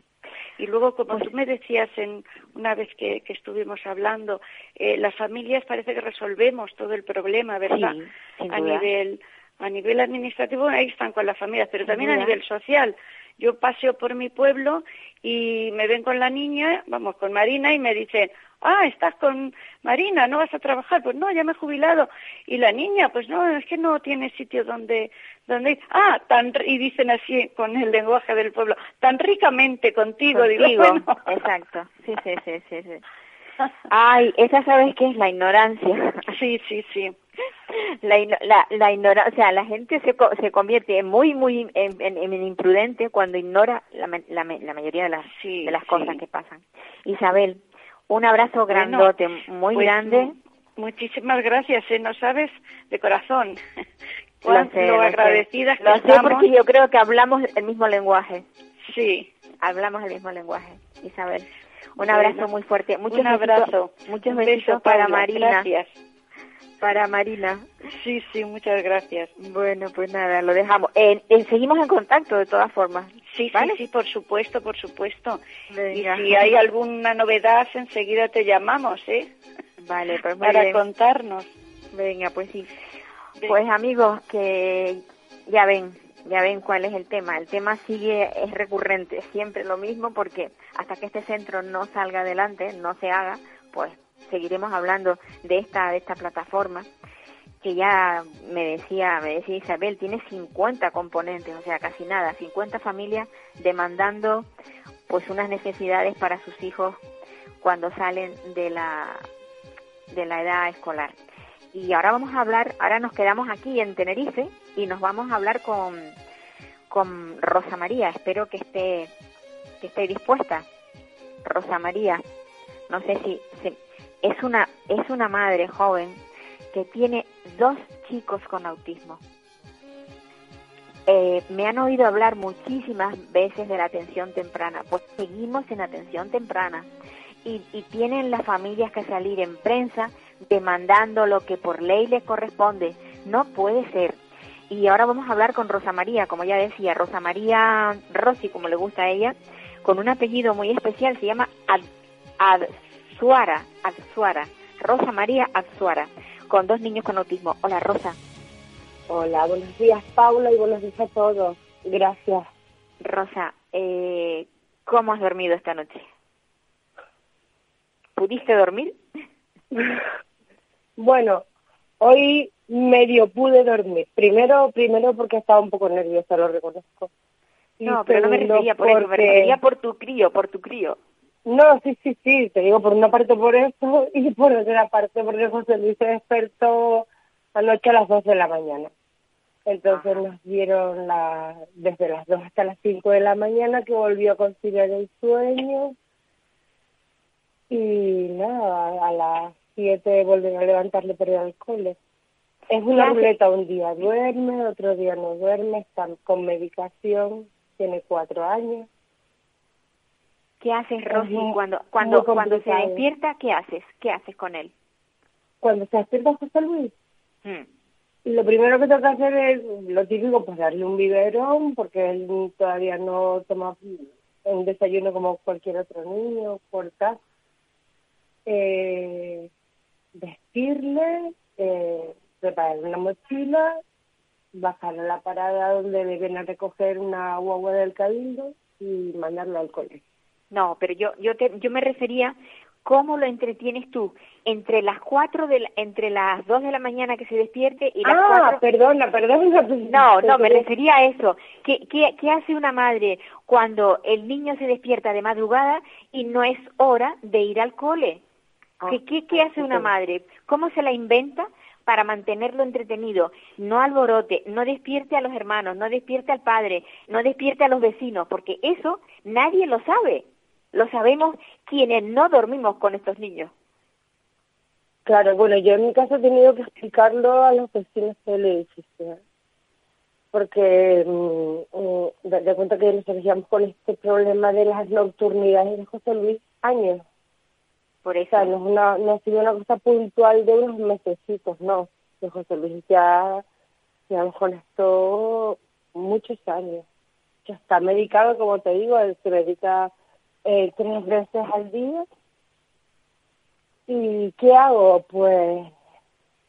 Y luego, como Pues- tú me decías en una vez que, que estuvimos hablando, eh, las familias parece que resolvemos todo el problema, ¿verdad? Sí, a nivel a nivel administrativo ahí están con las familias, pero también a nivel social. Yo paseo por mi pueblo y me ven con la niña, vamos, con Marina y me dicen, ah, estás con Marina, no vas a trabajar, pues no, ya me he jubilado. Y la niña, pues no, es que no tiene sitio donde, donde ir. Ah, tan, y dicen así con el lenguaje del pueblo, tan ricamente contigo, digo, Contigo, bueno. exacto, sí, sí, sí, sí, sí. Ay, esa sabes qué es la ignorancia. Sí, sí, sí. La, la, la ignora, o sea, la gente se, se convierte en muy, muy en, en- en imprudente cuando ignora la, la, la mayoría de las, Sí, de las sí. cosas que pasan. Isabel, un abrazo Bueno, grandote, muy pues, grande. mu- Muchísimas gracias, ¿eh? ¿no sabes? De corazón. Lo sé, lo lo sé. agradecidas que Lo sé estamos. porque yo creo que hablamos el mismo lenguaje. Sí. Hablamos el mismo lenguaje, Isabel. Un Bueno, abrazo muy fuerte. Muchos un abrazo. Besitos, muchos besitos beso, para Paula, Marina. Gracias. Para Marina. Sí, sí, muchas gracias. Bueno, pues nada, lo dejamos. Eh, eh, seguimos en contacto de todas formas. Sí, ¿Vale? sí, sí, por supuesto, por supuesto. Venga. Y si hay alguna novedad, enseguida te llamamos, ¿eh? Vale, pues muy Para bien. contarnos. Venga, pues sí. Venga. Pues amigos, que ya ven, ya ven cuál es el tema. El tema sigue, es recurrente, siempre lo mismo, porque hasta que este centro no salga adelante, no se haga, pues seguiremos hablando de esta, de esta plataforma que ya me decía, me decía Isabel, tiene 50 componentes, o sea, casi nada, 50 familias demandando pues unas necesidades para sus hijos cuando salen de la de la edad escolar. Y ahora vamos a hablar, ahora nos quedamos aquí en Tenerife y nos vamos a hablar con, con Rosa María. Espero que esté, que esté dispuesta. Rosa María, no sé si, si- es una, es una madre joven que tiene dos chicos con autismo. Eh, me han oído hablar muchísimas veces de la atención temprana, pues seguimos en atención temprana y, y tienen las familias que salir en prensa demandando lo que por ley les corresponde. No puede ser. Y ahora vamos a hablar con Rosa María, como ya decía, Rosa María Rossi, como le gusta a ella, con un apellido muy especial, se llama Ad, Adsuara, Adsuara, Rosa María Adsuara, con dos niños con autismo. Hola Rosa. Hola, buenos días Paula y buenos días a todos. Gracias. Rosa, eh, ¿cómo has dormido esta noche? ¿Pudiste dormir? Bueno, hoy medio pude dormir. Primero, primero porque estaba un poco nerviosa, lo reconozco. Y No, pero no me refería por eso, me refería por tu crío, por tu crío. No, sí, sí, sí, te digo por una parte por eso y por otra parte porque José Luis se despertó anoche a las 2 de la mañana. Entonces nos dieron la, desde las 2 hasta las 5 de la mañana que volvió a conciliar el sueño y nada, a las 7 volver a levantarle para ir al cole. Es una hace? ruleta, un día duerme, otro día no duerme, está con medicación, tiene cuatro años. ¿Qué haces, Rosy, muy- cuando cuando cuando se despierta? ¿Qué haces? ¿Qué haces con él? Cuando se despierta José Luis, Mm. Y lo primero que tengo que hacer es lo típico, pues darle un biberón, porque él todavía no toma un desayuno como cualquier otro niño, corta. Eh, vestirle, eh, prepararle una mochila, bajar a la parada donde le vienen a recoger una guagua del cabildo y mandarlo al colegio. No, pero yo yo te, yo me refería cómo lo entretienes tú entre las cuatro de la- entre las dos de la mañana que se despierte y las ah, cuatro perdona, perdona. No, no, me refería a eso. ¿Qué, qué, qué hace una madre cuando el niño se despierta de madrugada y no es hora de ir al cole? Ah, ¿Qué, qué, qué hace una madre? ¿Cómo se la inventa para mantenerlo entretenido? No alborote, no despierte a los hermanos, no despierte al padre, no despierte a los vecinos, porque eso nadie lo sabe. Lo sabemos quienes no dormimos con estos niños. Claro, bueno, yo en mi caso he tenido que explicarlo a los vecinos del edificio, porque mm, mm, de, cuenta que nosotros llevamos con este problema de las nocturnidades de José Luis años. Por O eso. sea, no, es una, no ha sido una cosa puntual de unos mesecitos, no. De José Luis ya llevamos con esto muchos años. Ya está medicado, como te digo, él se medica eh, tres veces al día. ¿Y qué hago? Pues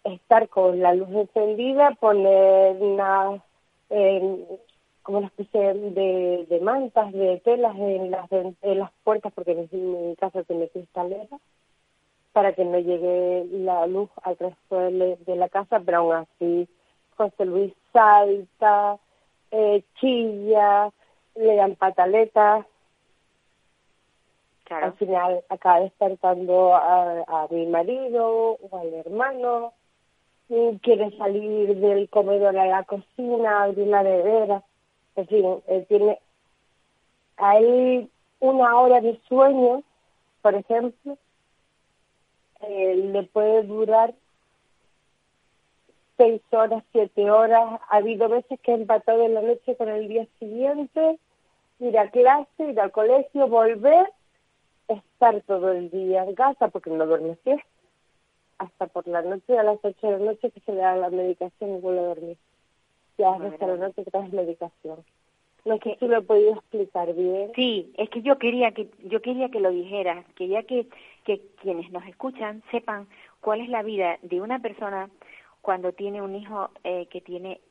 estar con la luz encendida, poner una, como una especie de, de mantas, de telas en las, en las puertas, porque en mi casa tiene cristalera, para que no llegue la luz al resto de, de la casa, pero aún así José Luis salta, eh, chilla, le dan pataletas, Al final acaba despertando a, a mi marido o al hermano, quiere salir del comedor a la cocina, abrir la nevera, en fin, él tiene él una hora de sueño, por ejemplo, eh, le puede durar seis horas, siete horas. Ha habido veces que he empatado en la noche con el día siguiente, ir a clase, ir al colegio, volver, estar todo el día en casa porque no duerme siesta. Hasta por la noche, a las ocho de la noche que se le da la medicación y vuelve a dormir. Ya Madre hasta la noche traes medicación. No sé si lo he podido explicar bien. Sí, es que yo quería que yo quería que lo dijeras, quería que que quienes nos escuchan sepan cuál es la vida de una persona cuando tiene un hijo eh, que tiene,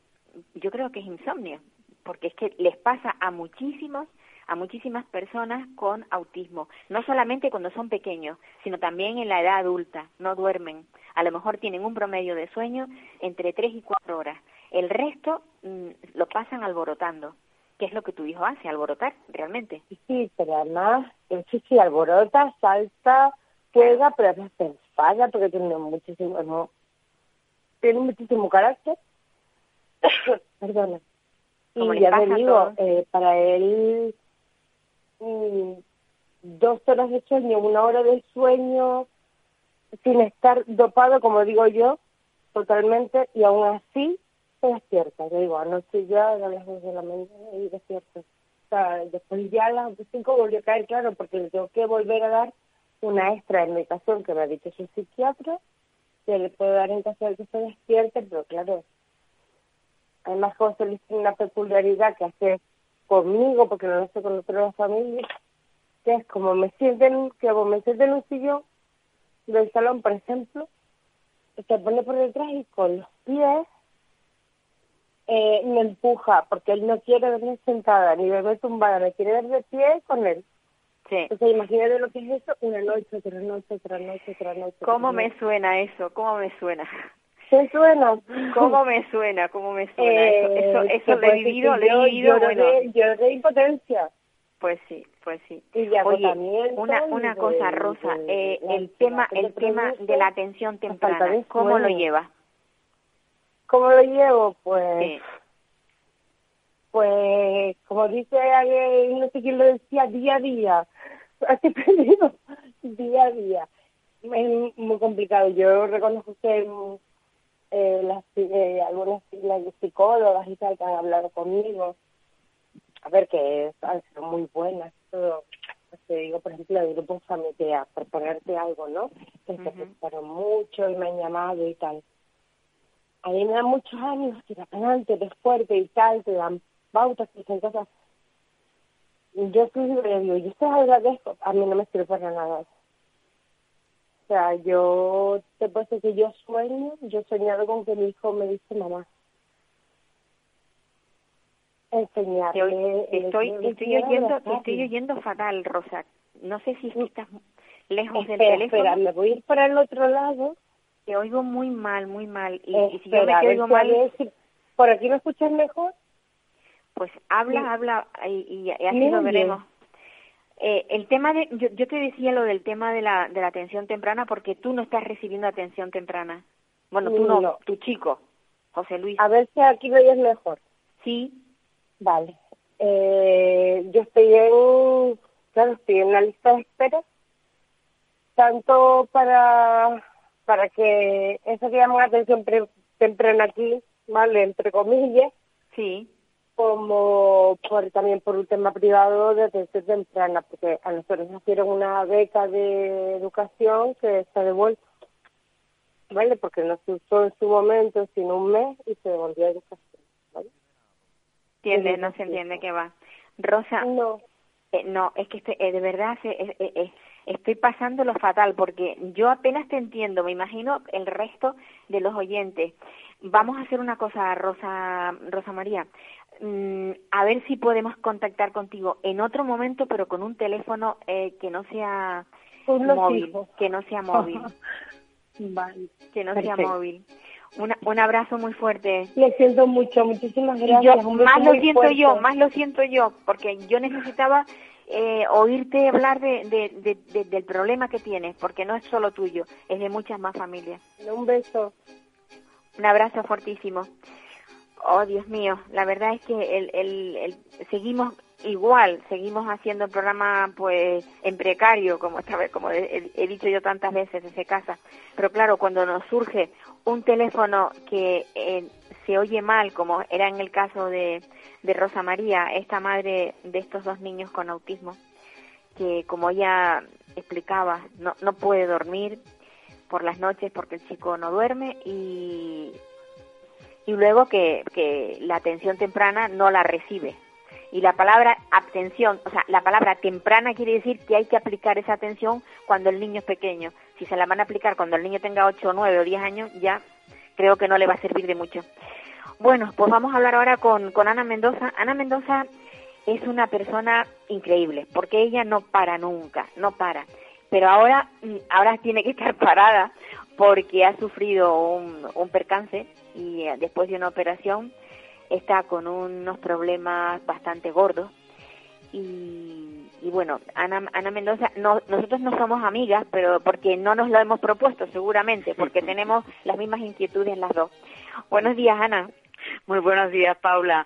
yo creo que es insomnio, porque es que les pasa a muchísimos a muchísimas personas con autismo, no solamente cuando son pequeños, sino también en la edad adulta, no duermen, a lo mejor tienen un promedio de sueño entre 3 y 4 horas, el resto mm, lo pasan alborotando, que es lo que tu hijo hace, alborotar realmente. Sí, pero además, sí, sí, alborota, salta, juega, pero a veces se enfada porque tiene muchísimo, no, tiene muchísimo carácter. Perdona. Como y ya te digo, eh, para él, mm, dos horas de sueño, una hora de sueño, sin estar dopado, como digo yo, totalmente, y aún así se despierta. Yo digo, anoche ya a las dos de la mañana y despierto. O sea, después ya a las cinco volvió a caer, claro, porque le tengo que volver a dar una extra de medicación que me ha dicho su psiquiatra, que le puedo dar en caso de que se despierte, pero claro, además José Luis tiene una peculiaridad que hace conmigo, porque no lo hace con otras familias, que es como me sienten, que como me sienten en un sillón del salón, por ejemplo, se pone por detrás y con los pies eh, me empuja, porque él no quiere verme sentada ni verme tumbada, me quiere ver de pie con él. Sí. Entonces imagínate lo que es eso, una noche, otra noche, otra noche, otra noche. ¿Cómo otra me suena eso? ¿Cómo me suena? ¿Te suena? ¿Cómo me suena? ¿Cómo me suena? Eh, eso eso, eso lo he vivido, lo he vivido, lloro bueno, de impotencia pues sí, pues sí. y Oye, una una cosa, Rosa, eh, el tema el te tema de la atención temprana, ¿cómo lo llevas? ¿Cómo lo llevo? Pues, Sí. pues como dice alguien, no sé quién lo decía, día a día. Así perdido, día a día. Es muy complicado. Yo reconozco que eh, las, eh, algunas las psicólogas y tal que han hablado conmigo a ver, que es, han sido muy buenas, todo, pues te digo, por ejemplo, el grupo familiar, por ponerte algo, ¿no? Que se preocuparon mucho y me han llamado y tal. A mí me dan muchos años, tira adelante, eres fuerte y tal, te dan pautas, te dicen cosas. Yo siempre le digo, yo te agradezco, a mí no me sirve para nada. O sea, yo te puedo decir que yo sueño, yo he soñado con que mi hijo me dice mamá. Enseñarle. Te estoy, estoy que oyendo, te estoy oyendo fatal, Rosa. No sé si es que estás lejos del teléfono. espera, me voy a ir para el otro lado. Te oigo muy mal, muy mal. Y, y si yo me te oigo mal, si- ¿Por aquí me escuchas mejor? pues habla, Sí. habla y, así lo veremos. Eh, el tema de, yo, yo te decía lo del tema de la, de la atención temprana porque tú no estás recibiendo atención temprana. Bueno, tú no, No. tu chico, José Luis. A ver si aquí me oyes mejor. Sí, Vale. Eh, yo estoy en, claro, estoy en una lista de espera, tanto para, para que eso que llaman atención pre- temprana aquí, ¿vale? Entre comillas, sí. Como por también por un tema privado de atención temprana, porque a nosotros nos dieron una beca de educación que está devuelta, ¿vale? Porque no se usó en su momento, sino un mes, y se devolvió a educación, ¿vale? Entiende, no se entiende qué va. Rosa, No, Eh, no, es que estoy- eh, de verdad se- eh, eh, estoy pasando lo fatal porque yo apenas te entiendo, me imagino el resto de los oyentes. Vamos a hacer una cosa, Rosa, Rosa María. Mm, a ver si podemos contactar contigo en otro momento, pero con un teléfono eh, que no sea móvil, fijo. que no sea móvil, vale. que no sea móvil. Una- un abrazo muy fuerte. Lo siento mucho, muchísimas gracias. yo más lo siento fuerte. yo, más lo siento yo, porque yo necesitaba eh, oírte hablar de- de- del problema que tienes, porque no es solo tuyo, es de muchas más familias. Un beso. Un abrazo fortísimo. Oh, Dios mío, la verdad es que el, el, el- seguimos igual, seguimos haciendo el programa pues en precario, como como he, he dicho yo tantas veces desde casa. Pero claro, cuando nos surge un teléfono que eh, se oye mal, como era en el caso de, de Rosa María, esta madre de estos dos niños con autismo, que como ella explicaba, no, no puede dormir por las noches porque el chico no duerme y, y luego que, que la atención temprana no la recibe. Y la palabra atención, o sea, la palabra temprana quiere decir que hay que aplicar esa atención cuando el niño es pequeño. Si se la van a aplicar cuando el niño tenga 8, 9 o 10 años, ya creo que no le va a servir de mucho. Bueno, pues vamos a hablar ahora con, con Ana Mendoza. Ana Mendoza es una persona increíble, porque ella no para nunca, no para. Pero ahora, mm, ahora tiene que estar parada porque ha sufrido un, un percance y eh, después de una operación está con unos problemas bastante gordos. Y, y bueno, Ana, Ana Mendoza, no, nosotros no somos amigas, pero porque no nos lo hemos propuesto seguramente, porque tenemos las mismas inquietudes las dos. Buenos días, Ana. Muy buenos días, Paula.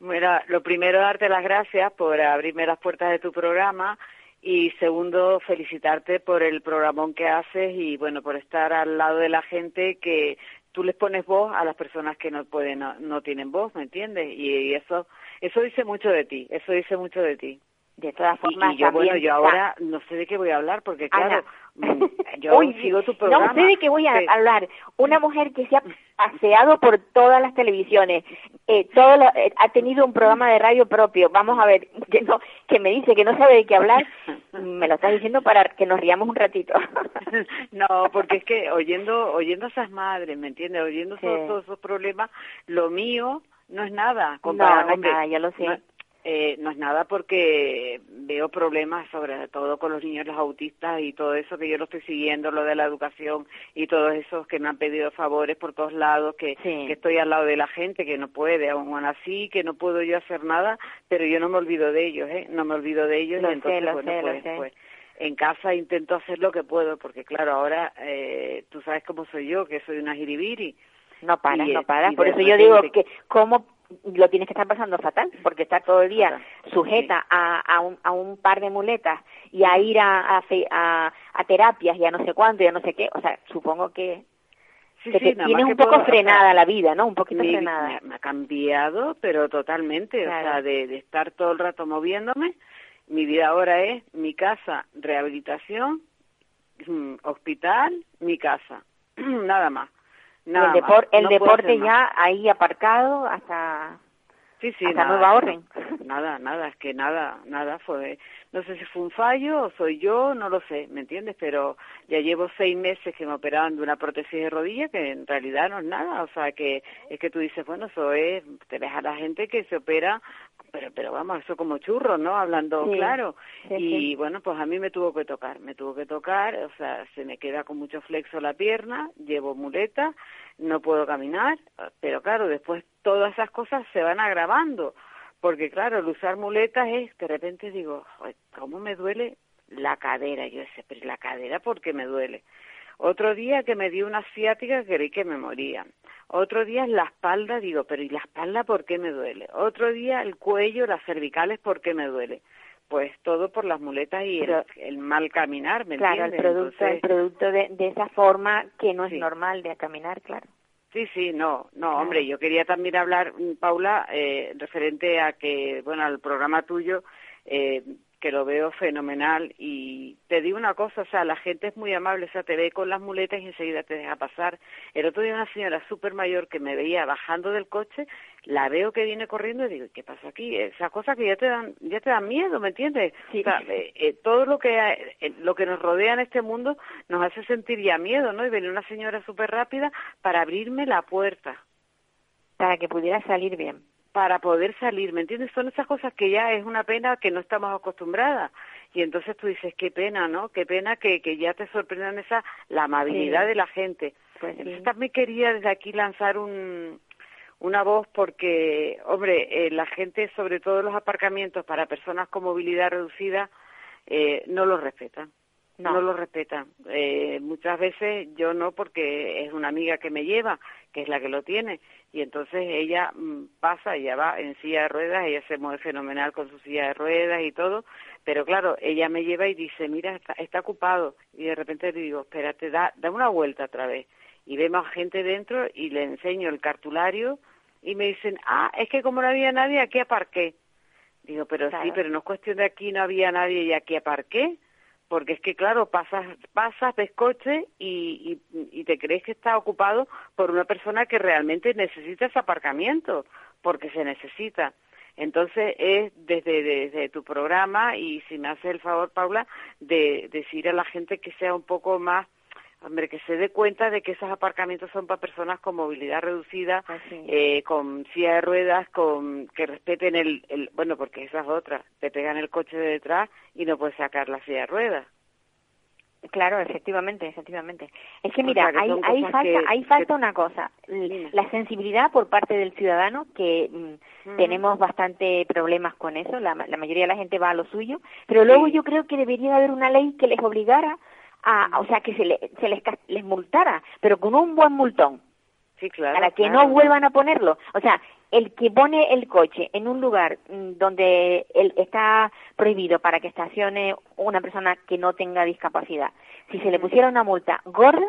Mira, lo primero, darte las gracias por abrirme las puertas de tu programa y segundo, felicitarte por el programón que haces y, bueno, por estar al lado de la gente que tú les pones voz a las personas que no pueden, no, tienen voz, ¿me entiendes? Y, y eso, eso dice mucho de ti, eso dice mucho de ti. De todas formas, y yo, bueno, también yo está- ahora no sé de qué voy a hablar porque, claro, Ana. mm, yo Uy, sigo tu programa. No sé de qué voy a hablar. Una mujer que se ha paseado por todas las televisiones, eh, todo lo- eh, ha tenido un programa de radio propio. Vamos a ver, que, no, que me dice que no sabe de qué hablar. Me lo estás diciendo para que nos riamos un ratito. No, porque es que oyendo oyendo a esas madres, ¿me entiendes? Oyendo Sí. todos, todos esos problemas, lo mío no es nada. no, comparado- no es hombre, nada, yo lo sé. No, eh, no es nada porque veo problemas sobre todo con los niños los autistas y todo eso que yo lo estoy siguiendo, lo de la educación y todos esos que me han pedido favores por todos lados, que, Sí. que estoy al lado de la gente que no puede, aún así, que no puedo yo hacer nada, pero yo no me olvido de ellos, ¿eh? No me olvido de ellos Lo y entonces, bueno, sé, lo pues, pues en casa intento hacer lo que puedo, porque claro, ahora eh, tú sabes cómo soy yo, que soy una jiribiri. No paras, Y, no paras. Por eso yo digo que cómo lo tienes que estar pasando fatal, porque está todo el día sujeta a, a, un, a un par de muletas y a ir a, a, a, a terapias y a no sé cuánto y a no sé qué. O sea, supongo que Sí, que sí, te nada tienes un poco puedo- o sea, frenada la vida, ¿no? Un poquito mi- frenada. Me, ha cambiado, pero totalmente, o sea, de, de estar todo el rato moviéndome. Mi vida ahora es mi casa, rehabilitación, mm, hospital, mi casa, nada más. Y el, depor- más. el No puedo deporte ya ahí aparcado hasta, Sí, sí, hasta nada, nueva orden. Nada, nada, es que nada, nada fue. No sé si fue un fallo o soy yo, no lo sé, ¿me entiendes? Pero ya llevo seis meses que me operaban de una prótesis de rodilla que en realidad no es nada. O sea, que es que tú dices, bueno, eso es, te ves a la gente que se opera, pero, pero vamos, eso como churro, ¿no? Hablando Sí, claro. sí, y sí. bueno, pues a mí me tuvo que tocar, me tuvo que tocar, o sea, se me queda con mucho flexo la pierna, llevo muleta, no puedo caminar, pero claro, después todas esas cosas se van agravando, porque claro, el usar muletas es, de repente digo, "Joder, ¿cómo me duele la cadera? Yo decía, pero ¿y la cadera por qué me duele? Otro día que me dio una ciática creí que me moría. Otro día la espalda, digo, pero ¿y la espalda por qué me duele? Otro día el cuello, las cervicales, ¿por qué me duele? Pues todo por las muletas y el, Pero- el mal caminar, ¿me Claro, el entiendes? producto, el Entonces, producto de, de esa forma que no es Sí. normal de caminar, claro. Sí, sí, no, no, Claro. hombre, yo quería también hablar, mm, Paula, eh, referente a que, bueno, al programa tuyo, eh, que lo veo fenomenal y te digo una cosa, o sea, la gente es muy amable, o sea, te ve con las muletas y enseguida te deja pasar. El otro día una señora súper mayor que me veía bajando del coche, la veo que viene corriendo y digo, ¿qué pasa aquí? Esas cosas que ya te dan, ya te dan miedo, ¿me entiendes? Sí. O sea, eh, eh, todo lo que eh, lo que nos rodea en este mundo nos hace sentir ya miedo, ¿no? Y venía una señora súper rápida para abrirme la puerta Para que pudiera salir bien. Para poder salir, ¿me entiendes? Son esas cosas que ya es una pena que no estamos acostumbradas. Y entonces tú dices, qué pena, ¿no? Qué pena que, que ya te sorprendan esa, la amabilidad Sí. de la gente. Pues sí. Entonces también quería desde aquí lanzar un, una voz porque, hombre, eh, la gente, sobre todo los aparcamientos para personas con movilidad reducida, eh, no los respetan. No. No, lo respetan. Eh, muchas veces yo no, porque es una amiga que me lleva, que es la que lo tiene, y entonces ella mm, pasa, ella va en silla de ruedas, ella se mueve fenomenal con su silla de ruedas y todo, pero claro, ella me lleva y dice, mira, está, está ocupado, y de repente le digo, espérate, da, da una vuelta otra vez, y vemos gente dentro y le enseño el cartulario y me dicen, ah, es que como no había nadie, aquí aparqué. Digo, pero Claro. sí, pero no es cuestión de aquí no había nadie y aquí aparqué, porque es que claro, pasas, pasas, ves coche y, y, y te crees que está ocupado por una persona que realmente necesita ese aparcamiento, porque se necesita. Entonces es desde, desde tu programa y si me hace el favor, Paula, de decir a la gente que sea un poco más Hombre, que se dé cuenta de que esos aparcamientos son para personas con movilidad reducida, sí. eh, con silla de ruedas, con que respeten el, el, bueno, porque esa es otra, te pegan el coche de detrás y no puedes sacar la silla de ruedas. Claro, efectivamente, efectivamente. Es que O mira, sea, que cosas falta, que- ahí falta que- una cosa, la sensibilidad por parte del ciudadano, que mm, tenemos bastante problemas con eso, la, la mayoría de la gente va a lo suyo, pero luego Sí. yo creo que debería haber una ley que les obligara a, o sea, que se, le- se les, les multara, pero con un buen multón, Sí, claro. para que claro. no vuelvan a ponerlo. O sea, el que pone el coche en un lugar mm, donde él está prohibido para que estacione una persona que no tenga discapacidad, si se le pusiera una multa gorda,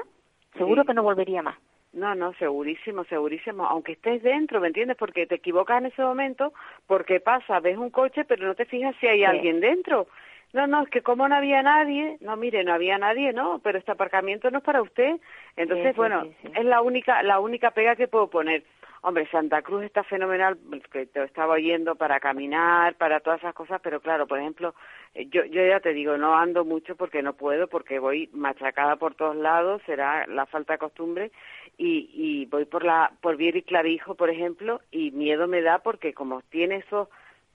seguro Sí. que no volvería más. No, no, segurísimo, segurísimo, aunque estés dentro, ¿me entiendes? Porque te equivocas en ese momento, porque pasa, ves un coche, pero no te fijas si hay Sí. alguien dentro. No, no, es que como no había nadie, no, mire, no había nadie, no, pero este aparcamiento no es para usted. Entonces, Sí, sí, bueno, sí, es la única, la única pega que puedo poner. Hombre, Santa Cruz está fenomenal, que te estaba oyendo para caminar, para todas esas cosas, pero claro, por ejemplo, eh, yo, yo ya te digo, no ando mucho porque no puedo, porque voy machacada por todos lados, será la falta de costumbre, y, y voy por la, por Vier y Clavijo, por ejemplo, y miedo me da porque como tiene esos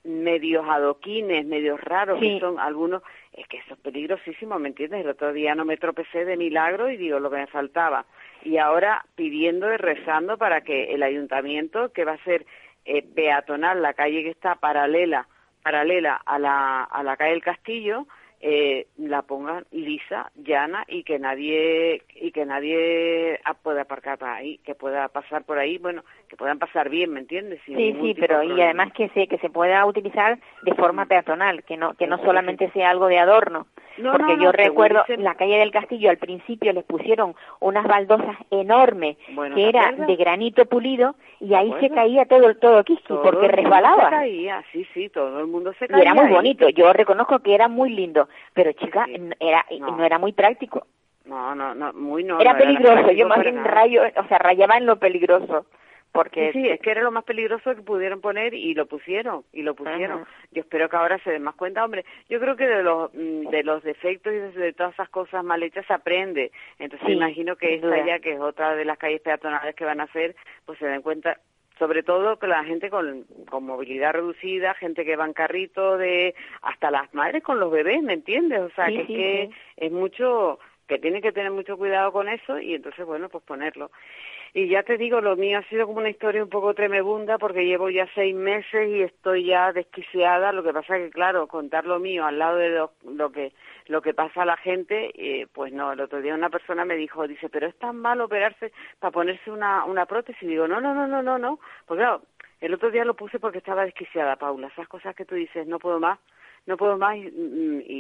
medios adoquines, medios raros, Sí. que son algunos, es que eso es peligrosísimo, ¿me entiendes? El otro día no me tropecé de milagro y digo lo que me faltaba. Y ahora pidiendo y rezando para que el ayuntamiento, que va a ser eh, peatonal, la calle que está paralela, paralela a la, a la calle del Castillo, eh, la pongan lisa, llana y que nadie y que nadie ah, pueda aparcar por ahí, que pueda pasar por ahí, bueno, que puedan pasar bien, ¿me entiendes? Sin Sí, sí, pero y además que se que se pueda utilizar de forma peatonal, que no que no solamente sea algo de adorno. No, porque no, yo no, recuerdo dicen- en la calle del Castillo al principio les pusieron unas baldosas enormes Bueno, que ¿te era de granito pulido y ahí se caía todo el todo Kiski Todo porque resbalaba. Se caía, sí, sí, todo el mundo se Y caía. era muy ahí. bonito, yo reconozco que era muy lindo, pero chica, Sí. era No. era muy práctico. No, no, no, muy no. era peligroso, yo más bien rayo, o sea, rayaba en lo peligroso, porque Sí, es que era lo más peligroso que pudieron poner y lo pusieron, y lo pusieron. Ajá. Yo espero que ahora se den más cuenta, hombre. Yo creo que de los mm, de los defectos y de, todas esas cosas mal hechas se aprende. Entonces Sí, imagino que esta duda. ya, que es otra de las calles peatonales que van a hacer, pues se den cuenta sobre todo que la gente con, con movilidad reducida, gente que va en carrito, de hasta las madres con los bebés, ¿me entiendes? O sea, Sí, que, es que es mucho, que tiene que tener mucho cuidado con eso y entonces, bueno, pues ponerlo. Y ya te digo, lo mío ha sido como una historia un poco tremebunda porque llevo ya seis meses y estoy ya desquiciada. Lo que pasa que, claro, contar lo mío al lado de lo, que lo que pasa a la gente, eh, pues no. El otro día una persona me dijo, dice, pero es tan mal operarse para ponerse una, una prótesis. Y digo, no, no, no, no, no, no. Porque claro, el otro día lo puse porque estaba desquiciada, Paula. Esas cosas que tú dices, no puedo más no puedo más y,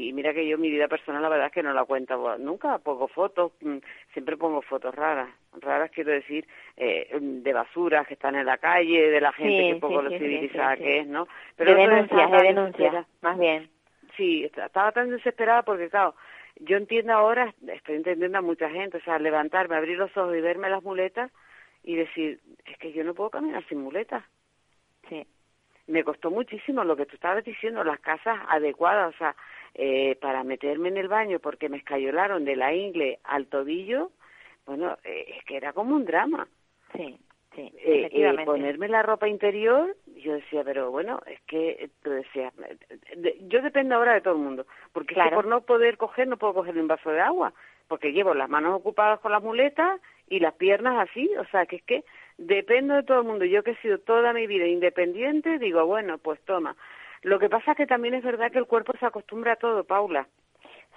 y mira que yo mi vida personal la verdad es que no la cuento nunca pongo fotos mm, siempre pongo fotos raras raras quiero decir eh, de basuras que están en la calle de la gente Sí, que poco sí, lo civilizada sí, que es no de otro día denuncias, de denuncias, más bien. Sí, est- estaba tan desesperada porque, claro, yo entiendo ahora, estoy entendiendo a mucha gente, o sea, levantarme, abrir los ojos y verme las muletas y decir, es que yo no puedo caminar sin muletas. Sí. Me costó muchísimo lo que tú estabas diciendo, las casas adecuadas, o sea, eh, para meterme en el baño porque me escayolaron de la ingle al tobillo, bueno, eh, es que era como un drama. Sí, sí, Eh, eh, efectivamente. ponerme la ropa interior, yo decía, pero bueno, es que tú decías, de- yo dependo ahora de todo el mundo, porque es que por no poder coger, no puedo coger un vaso de agua, porque llevo las manos ocupadas con las muletas y las piernas así, o sea, que es que dependo de todo el mundo. Yo que he sido toda mi vida independiente, digo, bueno, pues toma. Lo que pasa es que también es verdad que el cuerpo se acostumbra a todo, Paula.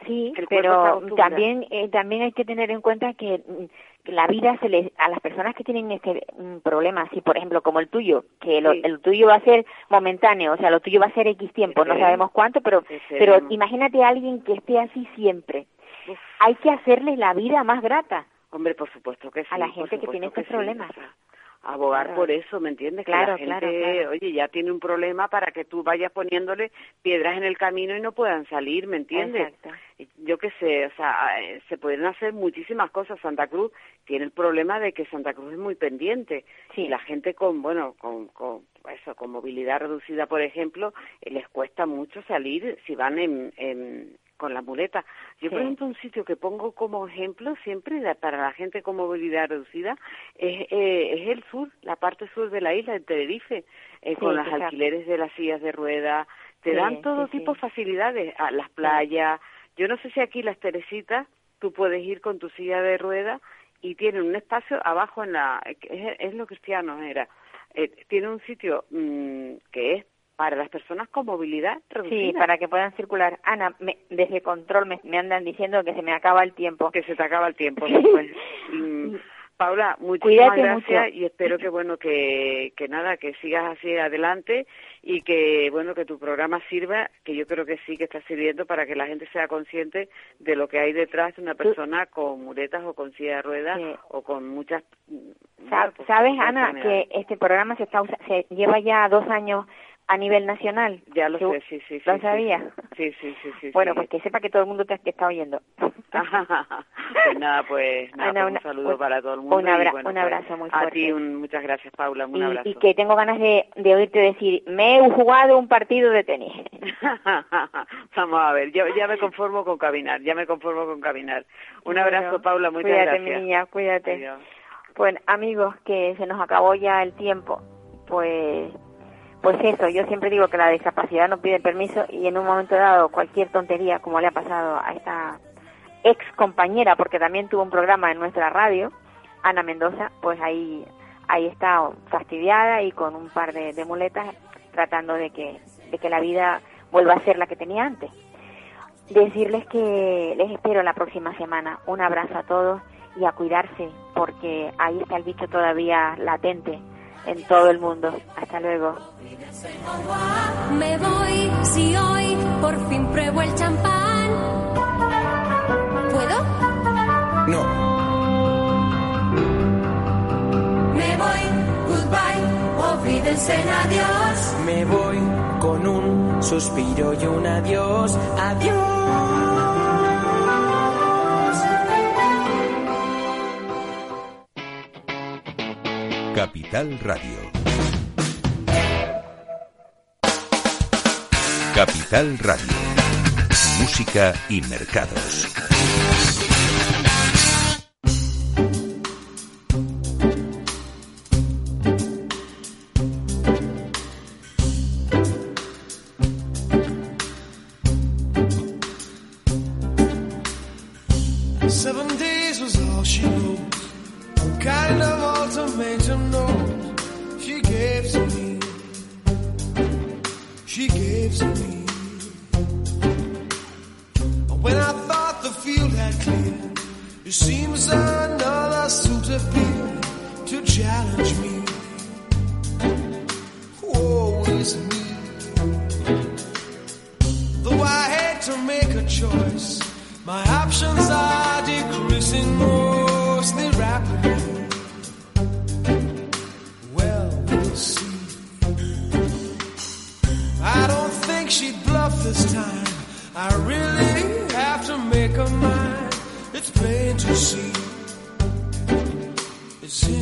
Sí, El pero también eh, también hay que tener en cuenta que mm, que la vida se les a las personas que tienen este mm, problema, así por ejemplo como el tuyo, que lo- Sí. el tuyo va a ser momentáneo, o sea, lo tuyo va a ser X tiempo, no sabemos cuánto, pero pero imagínate a alguien que esté así siempre. Uf. Hay que hacerle la vida más grata. Hombre, por supuesto que sí. A la gente que tiene estos problemas. o sea, abogar Claro. por eso, ¿me entiendes? Claro, que la gente, claro. oye, ya tiene un problema para que tú vayas poniéndole piedras en el camino y no puedan salir, ¿me entiendes? Exacto. Yo qué sé, o sea, eh, se pueden hacer muchísimas cosas. Santa Cruz tiene el problema de que Santa Cruz es muy pendiente. Sí. Y la gente con, bueno, con, con eso, con movilidad reducida, por ejemplo, eh, les cuesta mucho salir si van en, en- con la muleta. Yo, por Sí. ejemplo, un sitio que pongo como ejemplo siempre para la gente con movilidad reducida es, eh, es el sur, la parte sur de la isla, de Tenerife, eh, Sí, con exacto. alquileres de las sillas de ruedas. Te Sí, dan todo tipo de facilidades, a las playas. Yo no sé si aquí las Teresitas tú puedes ir con tu silla de ruedas y tienen un espacio abajo en la es, es lo cristiano era eh, tiene un sitio mm, que es para las personas con movilidad reducida Sí, para que puedan circular. Ana, me- desde control me, me andan diciendo que se me acaba el tiempo. que se te acaba el tiempo. Mm, Paula, muchísimas Cuídate gracias mucho. y espero que bueno que, que nada que sigas así adelante y que bueno que tu programa sirva, que yo creo que sí que está sirviendo para que la gente sea consciente de lo que hay detrás de una persona con muletas o con silla de ruedas Sí. o con muchas mm, bueno, pues, ¿Sabes, Ana, que este programa se, está se lleva ya dos años a nivel nacional? ya lo sé, sí, sí, sí. ¿Lo sí, sabías? Sí, sí, sí, sí. Bueno, sí. pues que sepa que todo el mundo te, te está oyendo. pues nada, pues, nada, Ana, pues una- un saludo un- para todo el mundo. un abra- y bueno, un pues, abrazo muy A fuerte. ti, un- muchas gracias, Paula, un y, abrazo. y que tengo ganas de, de oírte decir, me he jugado un partido de tenis. Vamos a ver, yo ya me conformo con caminar, ya me conformo con caminar. Un Bueno, abrazo, Paula, muchas cuídate, gracias. mi niña, cuídate. Adiós. Bueno, amigos, que se nos acabó ya el tiempo. Pues, pues eso, yo siempre digo que la discapacidad no pide permiso y en un momento dado cualquier tontería, como le ha pasado a esta ex compañera, porque también tuvo un programa en nuestra radio, Ana Mendoza, pues ahí, ahí está fastidiada y con un par de, muletas tratando de que, de que la vida vuelva a ser la que tenía antes. Decirles que les espero la próxima semana. Un abrazo a todos y a cuidarse, porque ahí está el bicho todavía latente en todo el mundo. Hasta luego. Me voy si hoy por fin pruebo el champán. ¿Puedo? No. Me voy, goodbye, olvídense en adiós. Me voy con un suspiro y un adiós, adiós. Capital Radio. Capital Radio. Música y mercados. see. Is